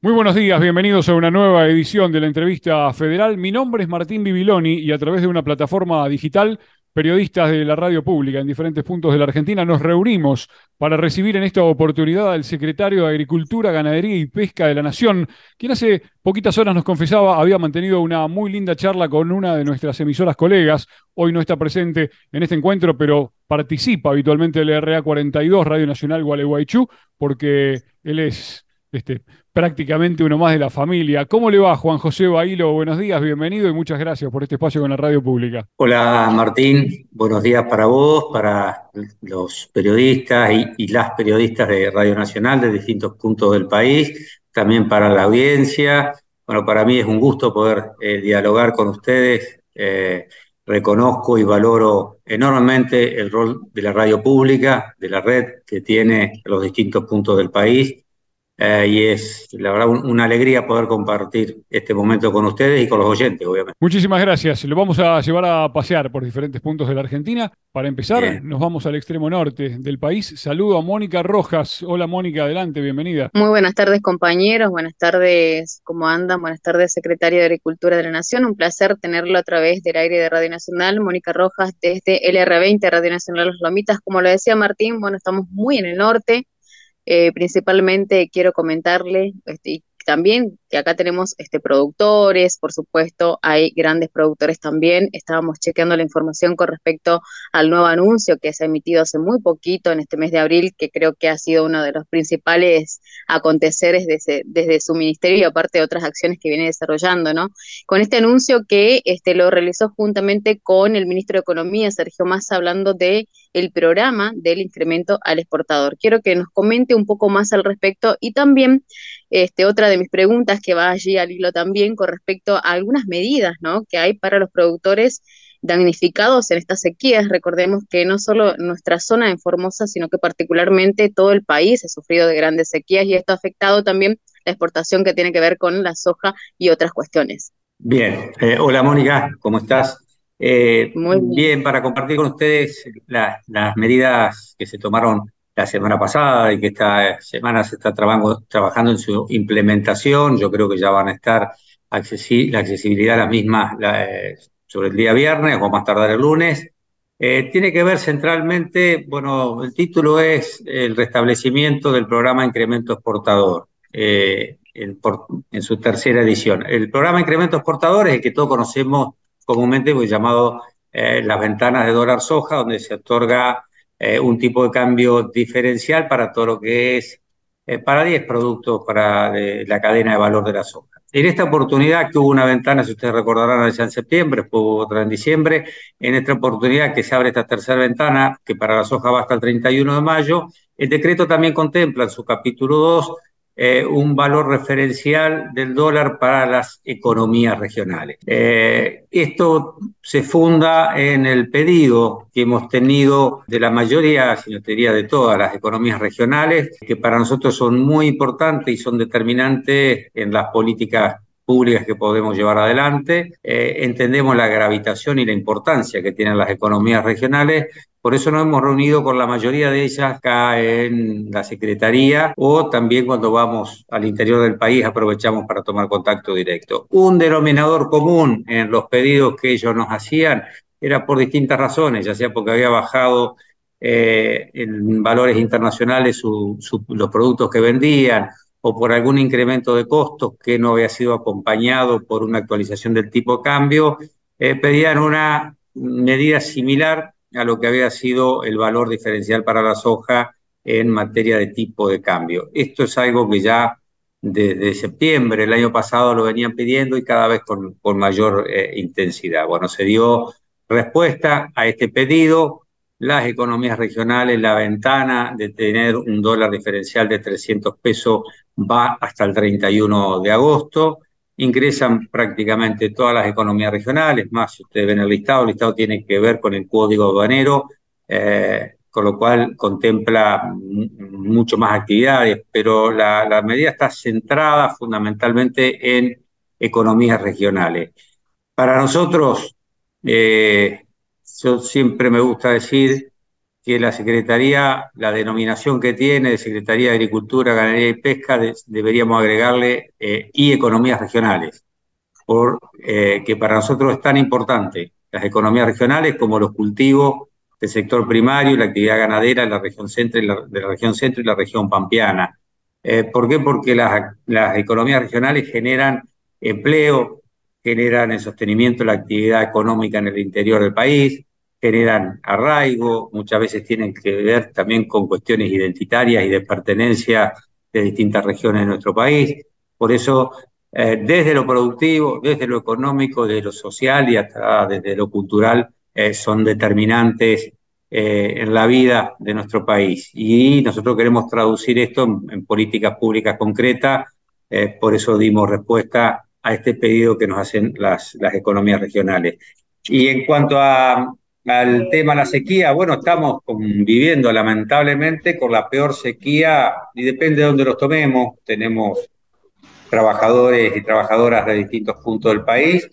Muy buenos días, bienvenidos a una nueva edición de la entrevista federal. Mi nombre es Martín Bibiloni y a través de una plataforma digital, periodistas de la radio pública en diferentes puntos de la Argentina nos reunimos para recibir en esta oportunidad al secretario de Agricultura, Ganadería y Pesca de la Nación, quien hace poquitas horas nos confesaba había mantenido una muy linda charla con una de nuestras emisoras colegas. Hoy no está presente en este encuentro, pero participa habitualmente del RA 42, Radio Nacional Gualeguaychú, porque él es este, prácticamente uno más de la familia. ¿Cómo le va, Juan José Bailo? Buenos días, bienvenido y muchas gracias por este espacio con la radio pública. Hola, Martín. Buenos días para vos, para los periodistas y, las periodistas de Radio Nacional de distintos puntos del país, también para la audiencia. Bueno, para mí es un gusto poder eh, dialogar con ustedes. Eh, reconozco y valoro enormemente el rol de la radio pública, de la red que tiene los distintos puntos del país eh, y es, la verdad, una alegría poder compartir este momento con ustedes y con los oyentes, obviamente. Muchísimas gracias. Lo vamos a llevar a pasear por diferentes puntos de la Argentina. Para empezar, nos vamos al extremo norte del país. Saludo a Mónica Rojas. Hola, Mónica, adelante, bienvenida. Muy buenas tardes, compañeros. Buenas tardes, ¿cómo andan? Buenas tardes, secretario de Agricultura de la Nación. Un placer tenerlo a través del aire de Radio Nacional. Mónica Rojas, desde LR20, Radio Nacional Los Lomitas. Como lo decía Martín, bueno, estamos muy en el norte eh, principalmente quiero comentarle, este, también que acá tenemos este, productores, por supuesto, hay grandes productores también. Estábamos chequeando la información con respecto al nuevo anuncio que se ha emitido hace muy poquito, en este mes de abril, que creo que ha sido uno de los principales aconteceres desde, desde su ministerio y aparte de otras acciones que viene desarrollando, ¿no? Con este anuncio que este, lo realizó juntamente con el ministro de Economía, Sergio Massa, hablando de programa del incremento al exportador. Quiero que nos comente un poco más al respecto y también este, otra de mis preguntas que va allí al hilo también con respecto a algunas medidas ¿no? que hay para los productores damnificados en estas sequías. Recordemos que no solo nuestra zona en Formosa, sino que particularmente todo el país ha sufrido de grandes sequías y esto ha afectado también la exportación que tiene que ver con la soja y otras cuestiones. Bien, eh, hola Mónica, ¿cómo estás? Eh, Muy bien. para compartir con ustedes las medidas que se tomaron la semana pasada y que esta semana se está trabajando en su implementación. Yo creo que ya van a estar la accesibilidad las mismas eh, sobre el día viernes o más tardar el lunes. Eh, tiene que ver centralmente, bueno, el título es el restablecimiento del programa Incremento Exportador en, en, su tercera edición. El programa Incremento Exportador es el que todos conocemos comúnmente pues, llamado eh, las ventanas de dólar soja, donde se otorga eh, un tipo de cambio diferencial para todo lo que es, eh, para 10 productos para la cadena de valor de la soja. En esta oportunidad que hubo una ventana, si ustedes recordarán, allá en septiembre, después hubo otra en diciembre, en esta oportunidad que se abre esta tercera ventana, que para la soja va hasta el 31 de mayo, el decreto también contempla en su capítulo 2 eh, un valor referencial del dólar para las economías regionales. Eh, esto se funda en el pedido que hemos tenido de la mayoría, si no te diría de todas las economías regionales, que para nosotros son muy importantes y son determinantes en las políticas públicas que podemos llevar adelante. Eh, entendemos la gravitación y la importancia que tienen las economías regionales. Por eso nos hemos reunido con la mayoría de ellas acá en la Secretaría o también cuando vamos al interior del país aprovechamos para tomar contacto directo. Un denominador común en los pedidos que ellos nos hacían era por distintas razones, ya sea porque había bajado eh, en valores internacionales los productos que vendían o por algún incremento de costos que no había sido acompañado por una actualización del tipo de cambio, eh, pedían una medida similar a lo que había sido el valor diferencial para la soja en materia de tipo de cambio. Esto es algo que ya desde septiembre el año pasado lo venían pidiendo y cada vez con, mayor eh, intensidad. Bueno, se dio respuesta a este pedido, las economías regionales, la ventana de tener un dólar diferencial de 300 pesos va hasta el 31 de agosto. Ingresan prácticamente todas las economías regionales, más si ustedes ven el listado, el listado tiene que ver con el código aduanero, eh, con lo cual contempla mucho más actividades, pero la, medida está centrada fundamentalmente en economías regionales. Para nosotros, eh, yo siempre me gusta decir que la Secretaría, la denominación que tiene de Secretaría de Agricultura, Ganadería y Pesca, deberíamos agregarle eh, y economías regionales, porque eh, para nosotros es tan importante las economías regionales como los cultivos del sector primario la actividad ganadera en la región centro y la, de la región centro y la región pampeana. Eh, ¿Por qué? Porque las, las economías regionales generan empleo, generan el sostenimiento de la actividad económica en el interior del país, generan arraigo, muchas veces tienen que ver también con cuestiones identitarias y de pertenencia de distintas regiones de nuestro país. Por eso, eh, desde lo productivo, desde lo económico, desde lo social y hasta desde lo cultural, eh, son determinantes eh, en la vida de nuestro país. Y nosotros queremos traducir esto en, políticas públicas concretas, por eso dimos respuesta a este pedido que nos hacen las, las economías regionales. Y en cuanto a, al tema de la sequía, bueno, estamos viviendo lamentablemente con la peor sequía y depende de dónde los tomemos. Tenemos trabajadores y trabajadoras de distintos puntos del país,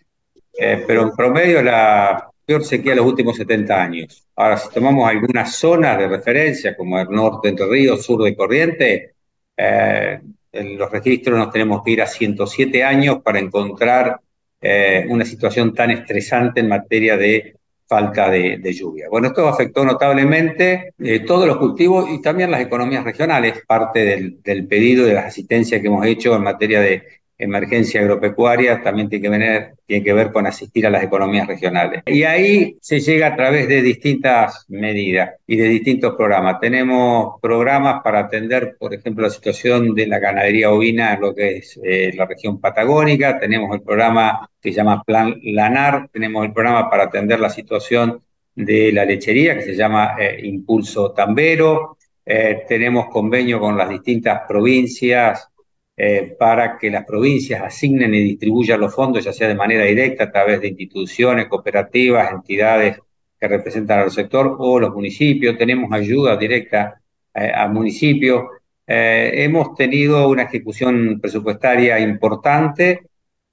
eh, pero en promedio la peor sequía de los últimos 70 años. Ahora, si tomamos algunas zonas de referencia, como el norte Entre Ríos, sur de Corriente, eh, en los registros nos tenemos que ir a 107 años para encontrar eh, una situación tan estresante en materia de falta de, lluvia. Bueno, esto afectó notablemente eh, todos los cultivos y también las economías regionales, parte del, del pedido de las asistencias que hemos hecho en materia de emergencia agropecuaria también tiene que, tiene que ver con asistir a las economías regionales. Y ahí se llega a través de distintas medidas y de distintos programas. Tenemos programas para atender, por ejemplo, la situación de la ganadería ovina en lo que es eh, la región patagónica. Tenemos el programa que se llama Plan Lanar. Tenemos el programa para atender la situación de la lechería que se llama eh, Impulso Tambero. Eh, tenemos convenio con las distintas provincias eh, para que las provincias asignen y distribuyan los fondos, ya sea de manera directa a través de instituciones, cooperativas, entidades que representan al sector o los municipios. Tenemos ayuda directa eh, al municipio. Eh, hemos tenido una ejecución presupuestaria importante.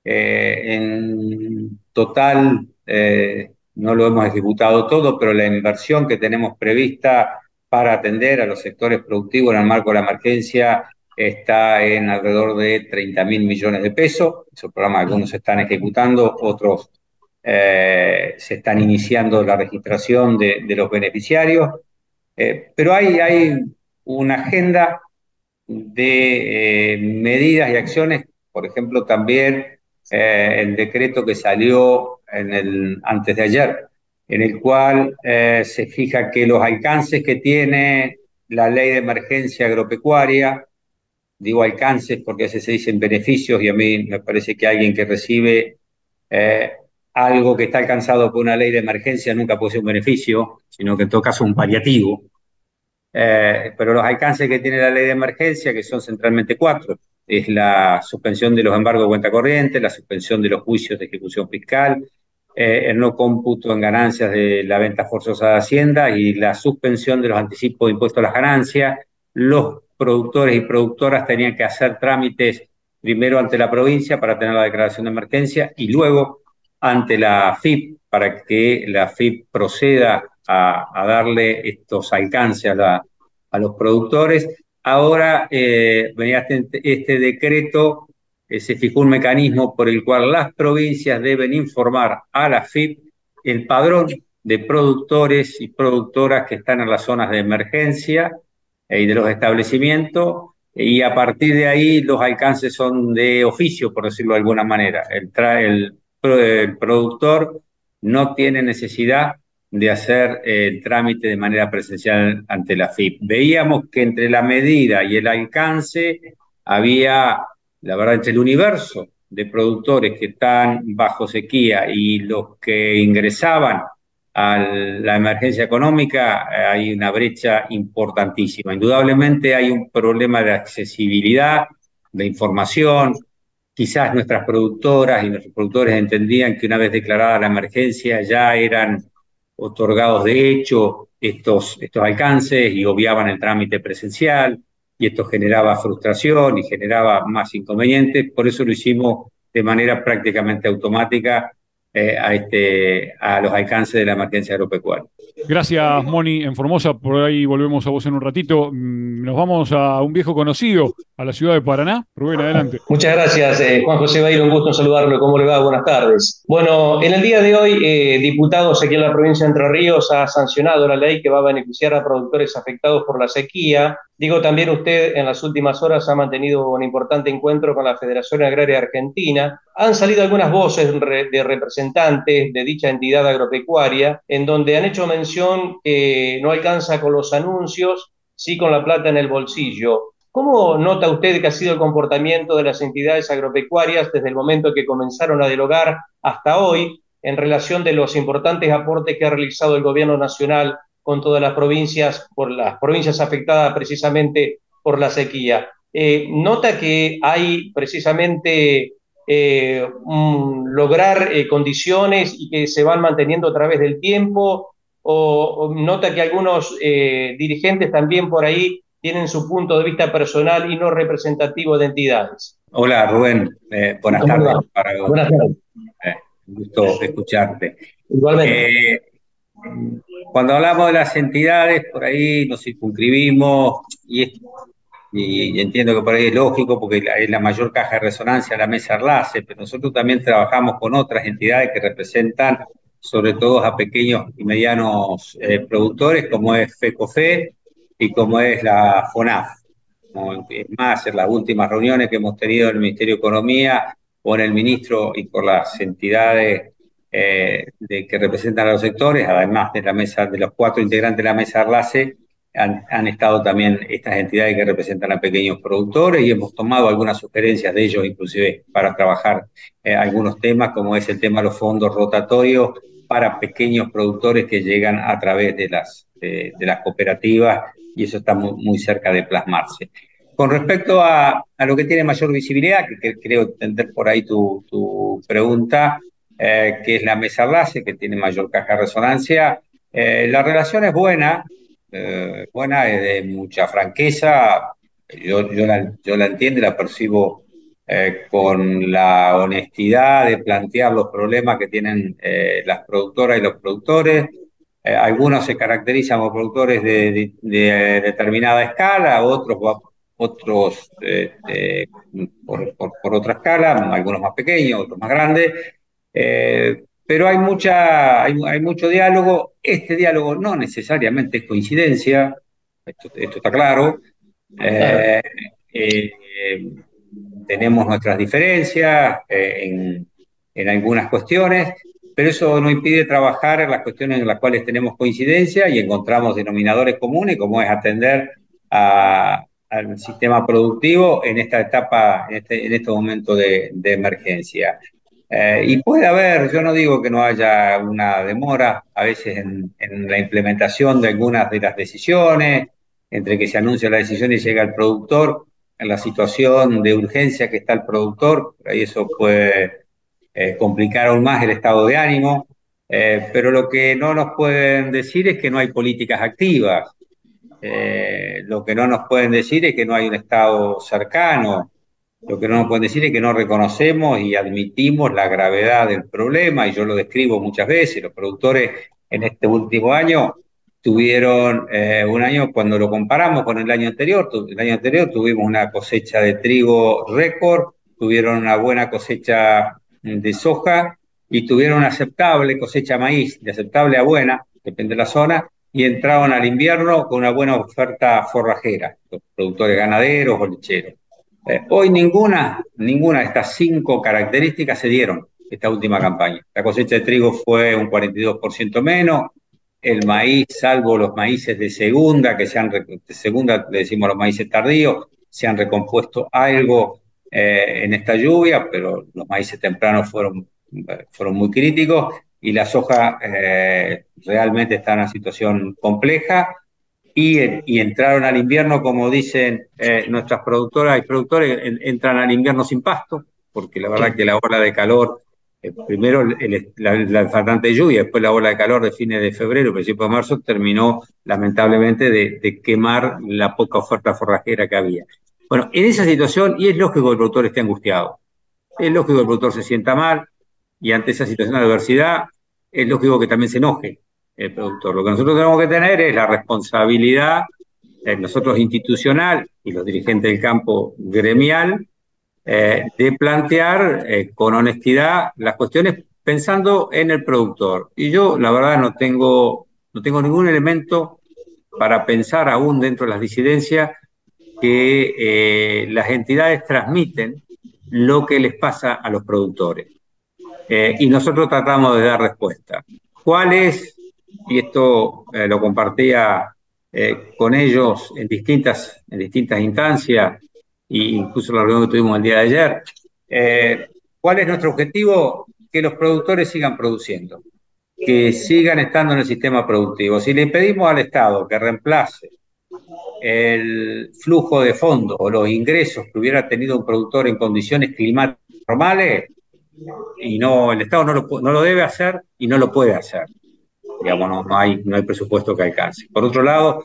en total, no lo hemos ejecutado todo, pero la inversión que tenemos prevista para atender a los sectores productivos en el marco de la emergencia está en alrededor de 30 mil millones de pesos. Esos programas algunos se están ejecutando, otros eh, se están iniciando la registración de, los beneficiarios. Eh, pero hay, hay una agenda de eh, medidas y acciones, por ejemplo, también el decreto que salió antes de ayer, en el cual se fija que los alcances que tiene la ley de emergencia agropecuaria digo alcances porque a veces se dicen beneficios y a mí me parece que alguien que recibe eh, algo que está alcanzado por una ley de emergencia nunca puede ser un beneficio, sino que en todo caso un paliativo. Eh, pero los alcances que tiene la ley de emergencia, que son centralmente cuatro, es la suspensión de los embargos de cuenta corriente, la suspensión de los juicios de ejecución fiscal, eh, el no cómputo en ganancias de la venta forzosa de Hacienda y la suspensión de los anticipos de impuestos a las ganancias, los productores y productoras tenían que hacer trámites primero ante la provincia para tener la declaración de emergencia y luego ante la FIP para que la FIP proceda a, darle estos alcances a, los productores. Ahora eh, este, este decreto, eh, se fijó un mecanismo por el cual las provincias deben informar a la FIP el padrón de productores y productoras que están en las zonas de emergencia y de los establecimientos, y a partir de ahí los alcances son de oficio, por decirlo de alguna manera. El, el, productor no tiene necesidad de hacer el trámite de manera presencial ante la FIP. Veíamos que entre la medida y el alcance había, la verdad, entre el universo de productores que están bajo sequía y los que ingresaban a la emergencia económica eh, hay una brecha importantísima. Indudablemente hay un problema de accesibilidad, de información. Quizás nuestras productoras y nuestros productores entendían que una vez declarada la emergencia ya eran otorgados de hecho estos, estos alcances y obviaban el trámite presencial y esto generaba frustración y generaba más inconvenientes. Por eso lo hicimos de manera prácticamente automática eh, a, este, a los alcances de la emergencia agropecuaria. Gracias, Moni, en Formosa. Por ahí volvemos a vos en un ratito. Mm, nos vamos a un viejo conocido, a la ciudad de Paraná. Rubén, adelante. Muchas gracias, eh, Juan José Bailo. Un gusto saludarlo. ¿Cómo le va? Buenas tardes. Bueno, en el día de hoy, eh, diputados aquí en la provincia de Entre Ríos ha sancionado la ley que va a beneficiar a productores afectados por la sequía. Digo, también usted en las últimas horas ha mantenido un importante encuentro con la Federación Agraria Argentina. Han salido algunas voces de representantes de dicha entidad agropecuaria en donde han hecho mención que no alcanza con los anuncios, sí con la plata en el bolsillo. ¿Cómo nota usted que ha sido el comportamiento de las entidades agropecuarias desde el momento que comenzaron a dialogar hasta hoy en relación de los importantes aportes que ha realizado el gobierno nacional con todas las provincias, por las provincias afectadas precisamente por la sequía. Eh, nota que hay precisamente eh, lograr eh, condiciones y que se van manteniendo a través del tiempo, o, nota que algunos dirigentes también por ahí tienen su punto de vista personal y no representativo de entidades. Hola Rubén, buenas tardes. buenas tardes. un gusto escucharte. Igualmente. Cuando hablamos de las entidades, por ahí nos circunscribimos y, y, entiendo que por ahí es lógico porque es la mayor caja de resonancia la mesa enlace, pero nosotros también trabajamos con otras entidades que representan sobre todo a pequeños y medianos eh, productores como es FECOFE y como es la FONAF. Es más, en las últimas reuniones que hemos tenido en el Ministerio de Economía con el ministro y con las entidades eh, que representan a los sectores, además de la mesa, de los cuatro integrantes de la mesa Arlase, han, estado también estas entidades que representan a pequeños productores y hemos tomado algunas sugerencias de ellos, inclusive para trabajar eh, algunos temas, como es el tema de los fondos rotatorios para pequeños productores que llegan a través de las, de, las cooperativas y eso está muy, cerca de plasmarse. Con respecto a, a lo que tiene mayor visibilidad, que, creo entender por ahí tu, tu pregunta, eh, que es la mesa base, que tiene mayor caja de resonancia. Eh, la relación es buena, eh, buena, es de mucha franqueza. Yo, yo, la, yo la entiendo y la percibo con la honestidad de plantear los problemas que tienen las productoras y los productores. algunos se caracterizan como productores de, determinada escala, otros otros por, por, por, otra escala, algunos más pequeños, otros más grandes, eh, pero hay, mucha, hay, mucho diálogo. Este diálogo no necesariamente es coincidencia, esto, está claro. Eh, eh, tenemos nuestras diferencias en, en, algunas cuestiones, pero eso no impide trabajar en las cuestiones en las cuales tenemos coincidencia y encontramos denominadores comunes, como es atender al sistema productivo en esta etapa, en este, en este momento de, de emergencia. Eh, y puede haber, yo no digo que no haya una demora a veces en, la implementación de algunas de las decisiones, entre que se anuncia la decisión y llega el productor, en la situación de urgencia que está el productor, ahí eso puede eh, complicar aún más el estado de ánimo, eh, pero lo que no nos pueden decir es que no hay políticas activas, lo que no nos pueden decir es que no hay un estado cercano, lo que no nos pueden decir es que no reconocemos y admitimos la gravedad del problema, y yo lo describo muchas veces. Los productores en este último año tuvieron eh, un año, cuando lo comparamos con el año anterior, el año anterior tuvimos una cosecha de trigo récord, tuvieron una buena cosecha de soja y tuvieron una aceptable cosecha de maíz, de aceptable a buena, depende de la zona, y entraron al invierno con una buena oferta forrajera, los productores ganaderos o lecheros. Eh, hoy ninguna, ninguna de estas cinco características se dieron esta última campaña. La cosecha de trigo fue un 42% menos, el maíz, salvo los maíces de segunda, que se han, segunda le decimos los maíces tardíos, se han recompuesto algo eh, en esta lluvia, pero los maíces tempranos fueron, fueron muy críticos y la soja eh, realmente está en una situación compleja y, entraron al invierno, como dicen eh, nuestras productoras y productores, entran al invierno sin pasto, porque la verdad que la ola de calor, eh, primero la, la faltante de lluvia, después la ola de calor de fines de febrero, principios de marzo, terminó lamentablemente de, quemar la poca oferta forrajera que había. Bueno, en esa situación, y es lógico que el productor esté angustiado, es lógico que el productor se sienta mal, y ante esa situación de adversidad es lógico que también se enoje el productor. Lo que nosotros tenemos que tener es la responsabilidad, eh, nosotros institucional y los dirigentes del campo gremial, eh, de plantear eh, con honestidad las cuestiones pensando en el productor. Y yo, la verdad, no tengo, no tengo ningún elemento para pensar aún dentro de las disidencias que las entidades transmiten lo que les pasa a los productores. y nosotros tratamos de dar respuesta. ¿Cuál es y esto eh, lo compartía eh, con ellos en distintas, en distintas instancias, e incluso la reunión que tuvimos el día de ayer. Eh, ¿Cuál es nuestro objetivo? Que los productores sigan produciendo, que sigan estando en el sistema productivo. Si le pedimos al Estado que reemplace el flujo de fondos o los ingresos que hubiera tenido un productor en condiciones climáticas normales, y no, el Estado no lo, no lo debe hacer y no lo puede hacer digamos, no, hay, no hay presupuesto que alcance. Por otro lado,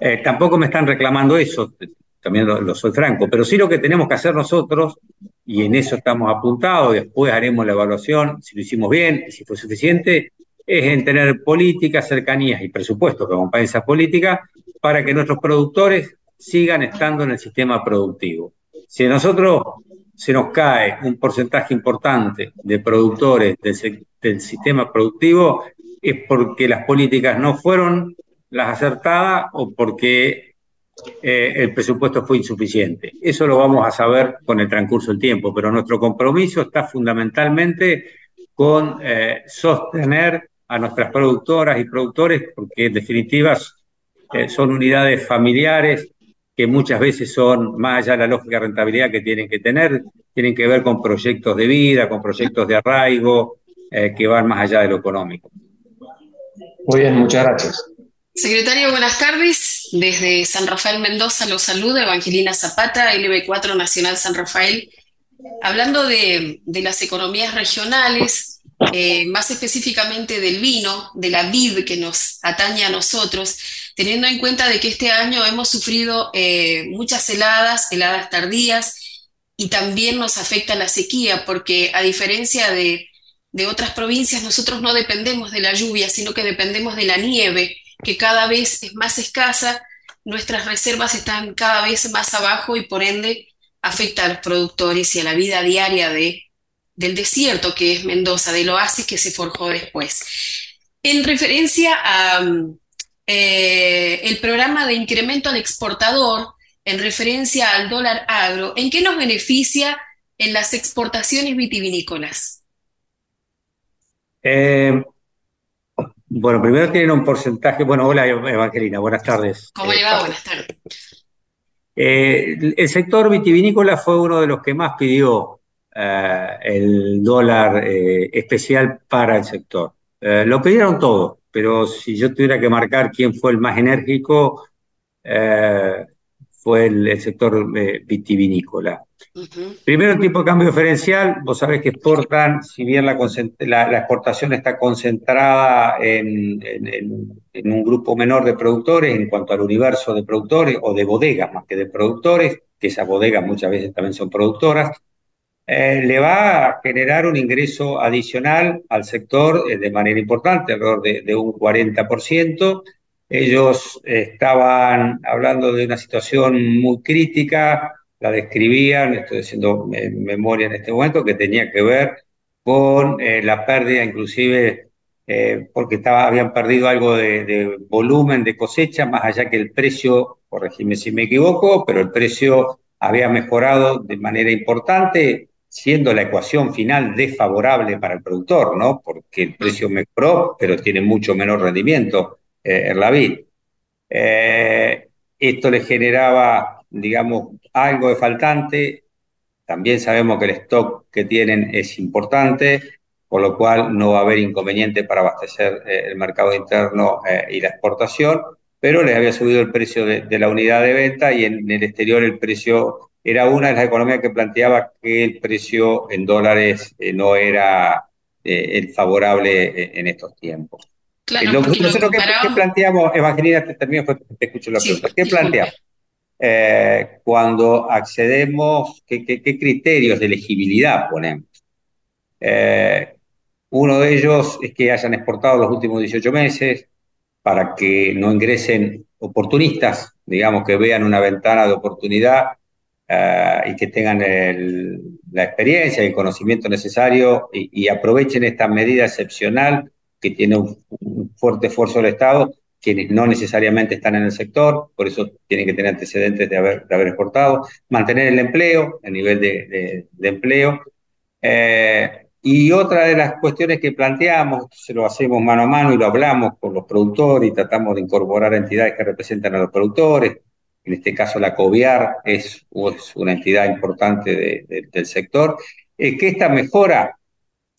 eh, tampoco me están reclamando eso, también lo, soy franco, pero sí lo que tenemos que hacer nosotros, y en eso estamos apuntados, después haremos la evaluación, si lo hicimos bien, si fue suficiente, es en tener políticas, cercanías y presupuestos que acompañen esas políticas para que nuestros productores sigan estando en el sistema productivo. Si a nosotros se nos cae un porcentaje importante de productores del, del sistema productivo, es porque las políticas no fueron las acertadas o porque eh, el presupuesto fue insuficiente. Eso lo vamos a saber con el transcurso del tiempo, pero nuestro compromiso está fundamentalmente con eh, sostener a nuestras productoras y productores, porque en definitiva eh, son unidades familiares que muchas veces son más allá de la lógica de rentabilidad que tienen que tener, tienen que ver con proyectos de vida, con proyectos de arraigo, que van más allá de lo económico. Muy bien, muchas gracias. Secretario, buenas tardes. Desde San Rafael Mendoza los saluda Evangelina Zapata, LB4 Nacional San Rafael. Hablando de, las economías regionales, eh, más específicamente del vino, de la vid que nos atañe a nosotros, teniendo en cuenta de que este año hemos sufrido eh, muchas heladas, heladas tardías, y también nos afecta la sequía, porque a diferencia de de otras provincias, nosotros no dependemos de la lluvia, sino que dependemos de la nieve, que cada vez es más escasa, nuestras reservas están cada vez más abajo y por ende afecta a los productores y a la vida diaria de, del desierto que es Mendoza, del oasis que se forjó después. En referencia a eh, el programa de incremento al exportador, en referencia al dólar agro, ¿en qué nos beneficia en las exportaciones vitivinícolas? Eh, bueno, primero tienen un porcentaje. Bueno, hola Evangelina, buenas tardes. ¿Cómo le va? Buenas tardes. Eh, el sector vitivinícola fue uno de los que más pidió eh, el dólar especial para el sector. lo pidieron todos, pero si yo tuviera que marcar quién fue el más enérgico, fue el, sector vitivinícola. Primero, el tipo de cambio diferencial, vos sabés que exportan, si bien la, exportación está concentrada en, un grupo menor de productores en cuanto al universo de productores o de bodegas más que de productores, que esas bodegas muchas veces también son productoras, eh, le va a generar un ingreso adicional al sector eh, de manera importante, alrededor de, de un 40%. Ellos estaban hablando de una situación muy crítica, la describían, estoy haciendo memoria en este momento, que tenía que ver con eh, la pérdida inclusive, eh, porque estaba, habían perdido algo de, volumen de cosecha, más allá que el precio, corregime si me equivoco, pero el precio había mejorado de manera importante, siendo la ecuación final desfavorable para el productor, ¿no? Porque el precio mejoró, pero tiene mucho menor rendimiento eh, en la vid. esto le generaba digamos, algo de faltante. También sabemos que el stock que tienen es importante, por lo cual no va a haber inconveniente para abastecer eh, el mercado interno eh, y la exportación, pero les había subido el precio de, la unidad de venta y en, el exterior el precio era una de las economías que planteaba que el precio en dólares eh, no era el favorable en estos tiempos. Claro, lo, nosotros ¿qué, planteamos, Evangelina, te, termino, te escucho la pregunta, ¿qué planteamos? Eh, cuando accedemos, ¿qué, criterios de elegibilidad ponemos? Eh, Uno de ellos es que hayan exportado los últimos 18 meses para que no ingresen oportunistas, digamos, que vean una ventana de oportunidad eh, y que tengan la experiencia y el conocimiento necesario y, aprovechen esta medida excepcional que tiene un, fuerte esfuerzo del Estado, quienes no necesariamente están en el sector, por eso tienen que tener antecedentes de haber, de haber exportado, mantener el empleo, el nivel de, empleo. Eh, y otra de las cuestiones que planteamos, se lo hacemos mano a mano y lo hablamos con los productores y tratamos de incorporar entidades que representan a los productores, en este caso la COVIAR es, una entidad importante del sector, es que esta mejora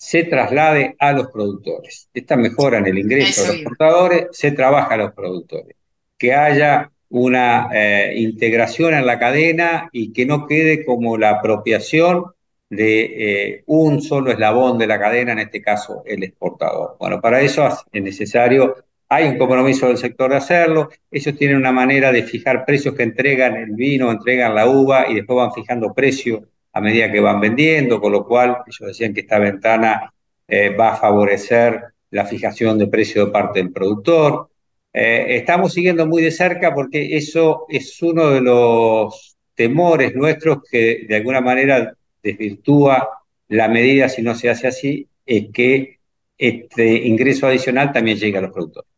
se traslade a los productores. Esta mejora en el ingreso de los exportadores se trabaja a los productores. Que haya una eh, integración en la cadena y que no quede como la apropiación de eh, un solo eslabón de la cadena, en este caso el exportador. Bueno, para eso es necesario, hay un compromiso del sector de hacerlo, ellos tienen una manera de fijar precios que entregan el vino, entregan la uva y después van fijando precios a medida que van vendiendo, con lo cual ellos decían que esta ventana eh, va a favorecer la fijación de precio de parte del productor. Eh, estamos siguiendo muy de cerca porque eso es uno de los temores nuestros que de alguna manera desvirtúa la medida si no se hace así, es que este ingreso adicional también llegue a los productores.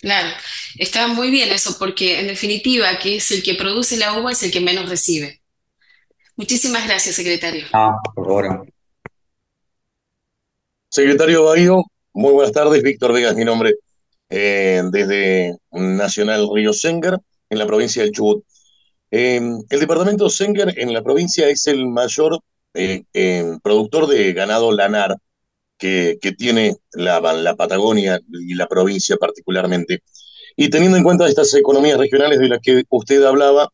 Claro, está muy bien eso, porque en definitiva, que es el que produce la uva es el que menos recibe. Muchísimas gracias, secretario. Ah, por favor. Secretario Bahío, muy buenas tardes. Víctor Vega es mi nombre, eh, desde Nacional Río Senger, en la provincia del Chubut. Eh, el departamento Senger en la provincia es el mayor eh, productor de ganado lanar que, tiene la, la, Patagonia y la provincia particularmente. Y teniendo en cuenta estas economías regionales de las que usted hablaba,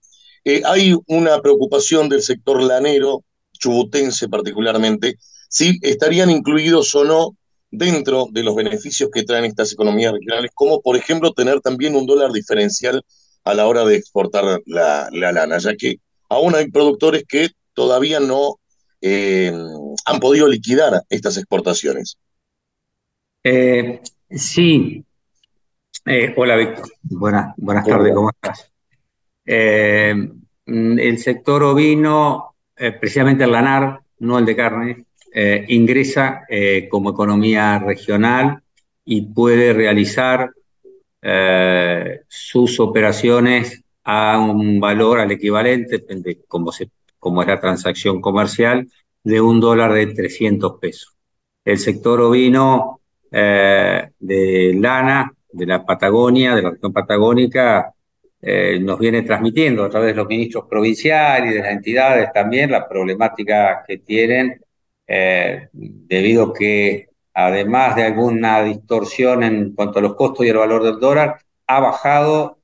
eh, hay una preocupación del sector lanero, chubutense particularmente, si estarían incluidos o no dentro de los beneficios que traen estas economías regionales, como por ejemplo tener también un dólar diferencial a la hora de exportar la, la lana, ya que aún hay productores que todavía no eh, han podido liquidar estas exportaciones. Eh, sí. Eh, hola, Víctor. Buenas, buenas tardes, ¿cómo estás? El sector ovino, precisamente el lanar, no el de carne, ingresa como economía regional y puede realizar sus operaciones a un valor al equivalente, de cómo se como es la transacción comercial, de un dólar de 300 pesos. El sector ovino eh, de lana, de la Patagonia, de la región patagónica, eh, nos viene transmitiendo a través de los ministros provinciales y de las entidades también la problemática que tienen, eh, debido que además de alguna distorsión en cuanto a los costos y el valor del dólar, ha bajado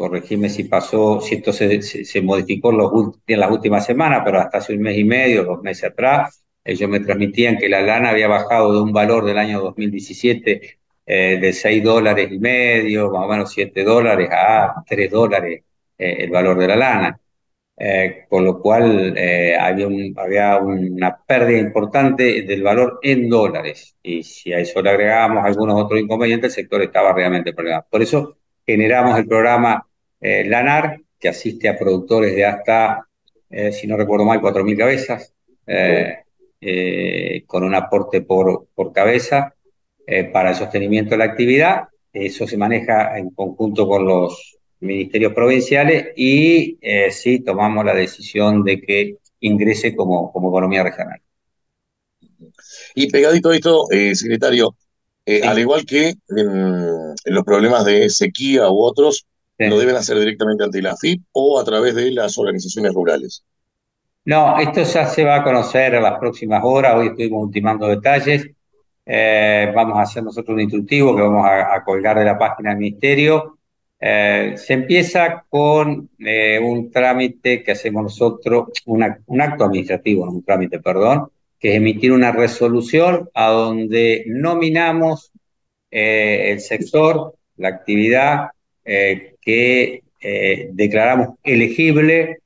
corregime si pasó, si esto se, modificó en, las últimas semanas, pero hasta hace un mes y medio, dos meses atrás, ellos me transmitían que la lana había bajado de un valor del año 2017 eh, de 6 dólares y medio, más o menos 7 dólares, a 3 dólares eh, el valor de la lana. Eh, con lo cual había, había, una pérdida importante del valor en dólares. Y si a eso le agregamos algunos otros inconvenientes, el sector estaba realmente problemado. Por eso generamos el programa eh, Lanar, que asiste a productores de hasta, eh, si no recuerdo mal, 4.000 cabezas, eh, con un aporte por, por cabeza para el sostenimiento de la actividad. Eso se maneja en conjunto con los ministerios provinciales y sí tomamos la decisión de que ingrese como, como economía regional. Y pegadito a esto, secretario, al igual que en, los problemas de sequía u otros, lo deben hacer directamente ante la FIP o a través de las organizaciones rurales. No, esto ya se va a conocer en las próximas horas. Hoy estuvimos ultimando detalles. Eh, vamos a hacer nosotros un instructivo que vamos a, colgar de la página del Ministerio. Eh, se empieza con eh, un trámite que hacemos nosotros, un acto administrativo, un trámite, perdón, que es emitir una resolución a donde nominamos el sector, la actividad que declaramos elegible,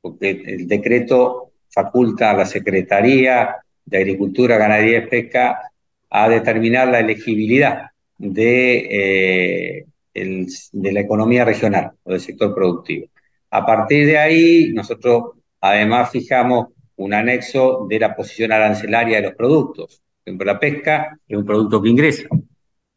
porque el decreto faculta a la Secretaría de Agricultura, Ganadería y Pesca a determinar la elegibilidad de, eh, de la economía regional o del sector productivo. A partir de ahí, nosotros además fijamos un anexo de la posición arancelaria de los productos. Por ejemplo, la pesca es un producto que ingresa,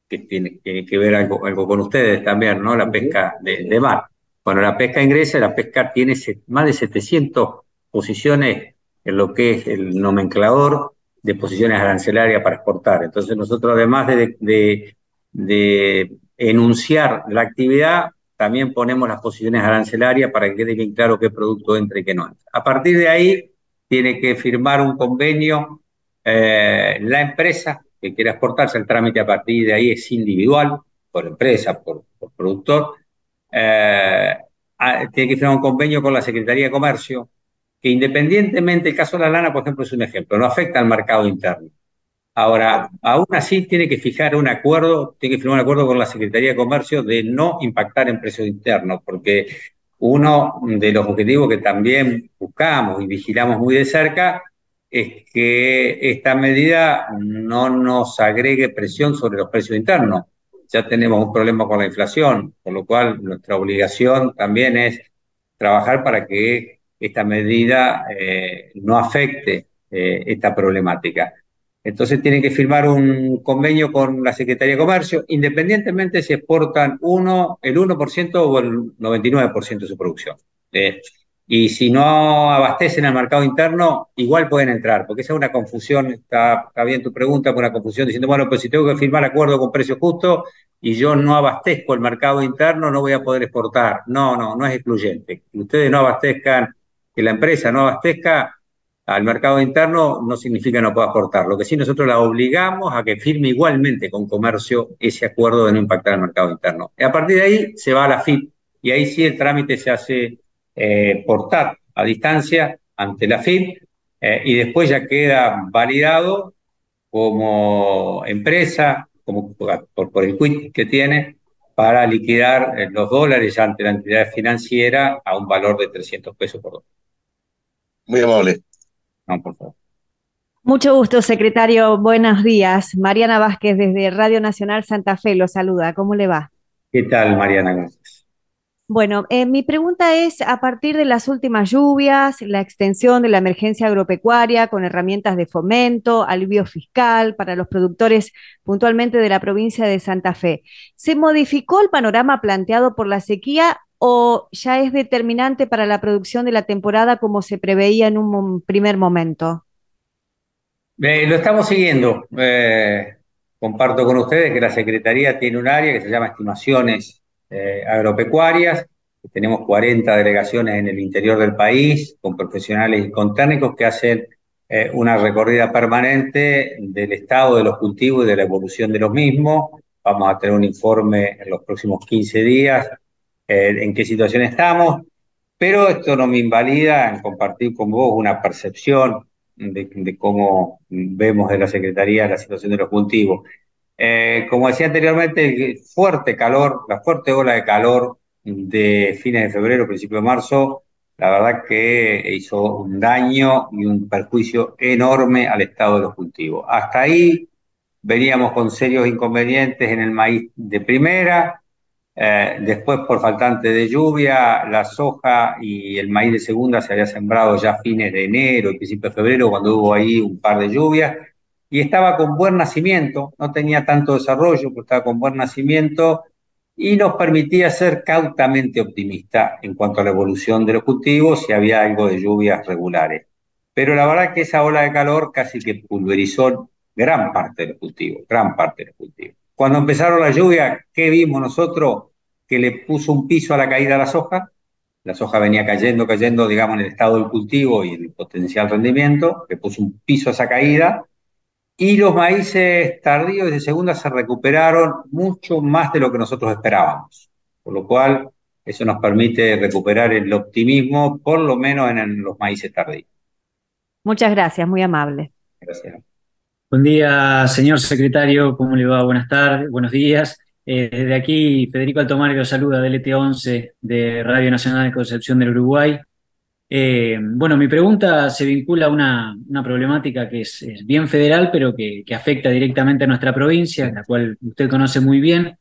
que tiene que, ver algo, algo, con ustedes también, ¿no? La pesca de, mar. Cuando la pesca ingresa, la pesca tiene más de 700 posiciones en lo que es el nomenclador de posiciones arancelarias para exportar. Entonces nosotros además de, de, enunciar la actividad, también ponemos las posiciones arancelarias para que quede bien claro qué producto entra y qué no entra. A partir de ahí, tiene que firmar un convenio eh, la empresa que quiera exportarse, el trámite a partir de ahí es individual, por empresa, por, productor, eh, tiene que firmar un convenio con la Secretaría de Comercio, que independientemente, el caso de la lana, por ejemplo, es un ejemplo, no afecta al mercado interno. Ahora, aún así tiene que fijar un acuerdo, tiene que firmar un acuerdo con la Secretaría de Comercio de no impactar en precios internos, porque uno de los objetivos que también buscamos y vigilamos muy de cerca es que esta medida no nos agregue presión sobre los precios internos. Ya tenemos un problema con la inflación, por lo cual nuestra obligación también es trabajar para que esta medida eh, no afecte eh, esta problemática. Entonces tienen que firmar un convenio con la Secretaría de Comercio, independientemente si exportan uno, el 1% o el 99% de su producción. Eh, y si no abastecen al mercado interno, igual pueden entrar, porque esa es una confusión, está, está bien tu pregunta, una confusión diciendo, bueno, pues si tengo que firmar acuerdo con precio justo y yo no abastezco el mercado interno, no voy a poder exportar. No, no, no es excluyente. Que ustedes no abastezcan, que la empresa no abastezca, al mercado interno no significa no pueda exportar. Lo que sí nosotros la obligamos a que firme igualmente con comercio ese acuerdo de no impactar al mercado interno. Y a partir de ahí se va a la FIP y ahí sí el trámite se hace eh, portar a distancia ante la FIP eh, y después ya queda validado como empresa, como por, el quit que tiene, para liquidar eh, los dólares ante la entidad financiera a un valor de 300 pesos por dólar. Muy amable. Mucho gusto, secretario. Buenos días. Mariana Vázquez desde Radio Nacional Santa Fe lo saluda. ¿Cómo le va? ¿Qué tal, Mariana? Gracias. Bueno, eh, mi pregunta es, a partir de las últimas lluvias, la extensión de la emergencia agropecuaria con herramientas de fomento, alivio fiscal para los productores puntualmente de la provincia de Santa Fe, ¿se modificó el panorama planteado por la sequía o ya es determinante para la producción de la temporada como se preveía en un primer momento? Eh, lo estamos siguiendo. Eh, comparto con ustedes que la Secretaría tiene un área que se llama Estimaciones eh, Agropecuarias. Tenemos 40 delegaciones en el interior del país con profesionales y con técnicos que hacen una recorrida permanente del estado de los cultivos y de la evolución de los mismos. Vamos a tener un informe en los próximos 15 días eh, en qué situación estamos, pero esto no me invalida en compartir con vos una percepción de, cómo vemos de la Secretaría la situación de los cultivos. Eh, como decía anteriormente, el fuerte calor, la fuerte ola de calor de fines de febrero, principio de marzo, la verdad que hizo un daño y un perjuicio enorme al estado de los cultivos. Hasta ahí veníamos con serios inconvenientes en el maíz de primera, eh, después, por faltante de lluvia, la soja y el maíz de segunda se había sembrado ya a fines de enero y principio de febrero, cuando hubo ahí un par de lluvias, y estaba con buen nacimiento, no tenía tanto desarrollo, pero estaba con buen nacimiento y nos permitía ser cautamente optimista en cuanto a la evolución de los cultivos si había algo de lluvias regulares. Pero la verdad que esa ola de calor casi que pulverizó gran parte de los cultivos, gran parte de los cultivos. Cuando empezaron las lluvias, ¿qué vimos nosotros? que le puso un piso a la caída de la soja. La soja venía cayendo, cayendo, digamos, en el estado del cultivo y en el potencial rendimiento, le puso un piso a esa caída. Y los maíces tardíos de segunda se recuperaron mucho más de lo que nosotros esperábamos. Por lo cual, eso nos permite recuperar el optimismo, por lo menos en los maíces tardíos. Muchas gracias, muy amable. Gracias. Buen día, señor secretario. ¿Cómo le va? Buenas tardes, buenos días. Eh, desde aquí, Federico Altomar saluda del ET11 de Radio Nacional de Concepción del Uruguay. Eh, bueno, mi pregunta se vincula a una, problemática que es, bien federal, pero que, afecta directamente a nuestra provincia, la cual usted conoce muy bien,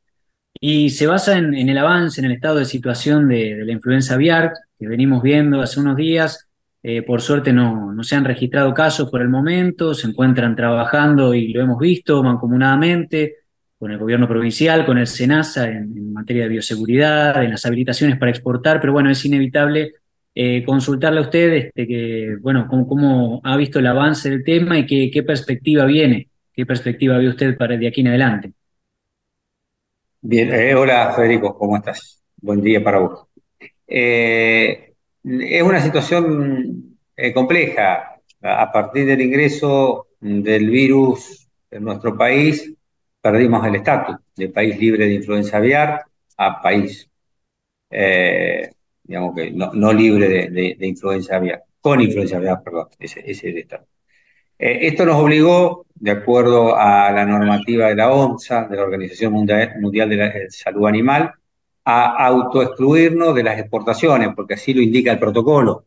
y se basa en, el avance, en el estado de situación de, la influenza aviar que venimos viendo hace unos días. Eh, por suerte no, se han registrado casos por el momento, se encuentran trabajando y lo hemos visto mancomunadamente con el gobierno provincial, con el SENASA en materia de bioseguridad, en las habilitaciones para exportar, pero bueno, es inevitable eh, consultarle a usted este, que, bueno, cómo, ha visto el avance del tema y qué, perspectiva viene, qué perspectiva ve usted para de aquí en adelante. Bien, eh, hola Federico, ¿cómo estás? Buen día para vos. Es una situación compleja. A partir del ingreso del virus en nuestro país, perdimos el estatus de país libre de influenza aviar a país digamos que no, libre de, influencia aviar, con influencia aviar, perdón, ese, es el estado. Eh, esto nos obligó, de acuerdo a la normativa de la OMSA, de la Organización Mundial, de la Salud Animal, a autoexcluirnos de las exportaciones, porque así lo indica el protocolo,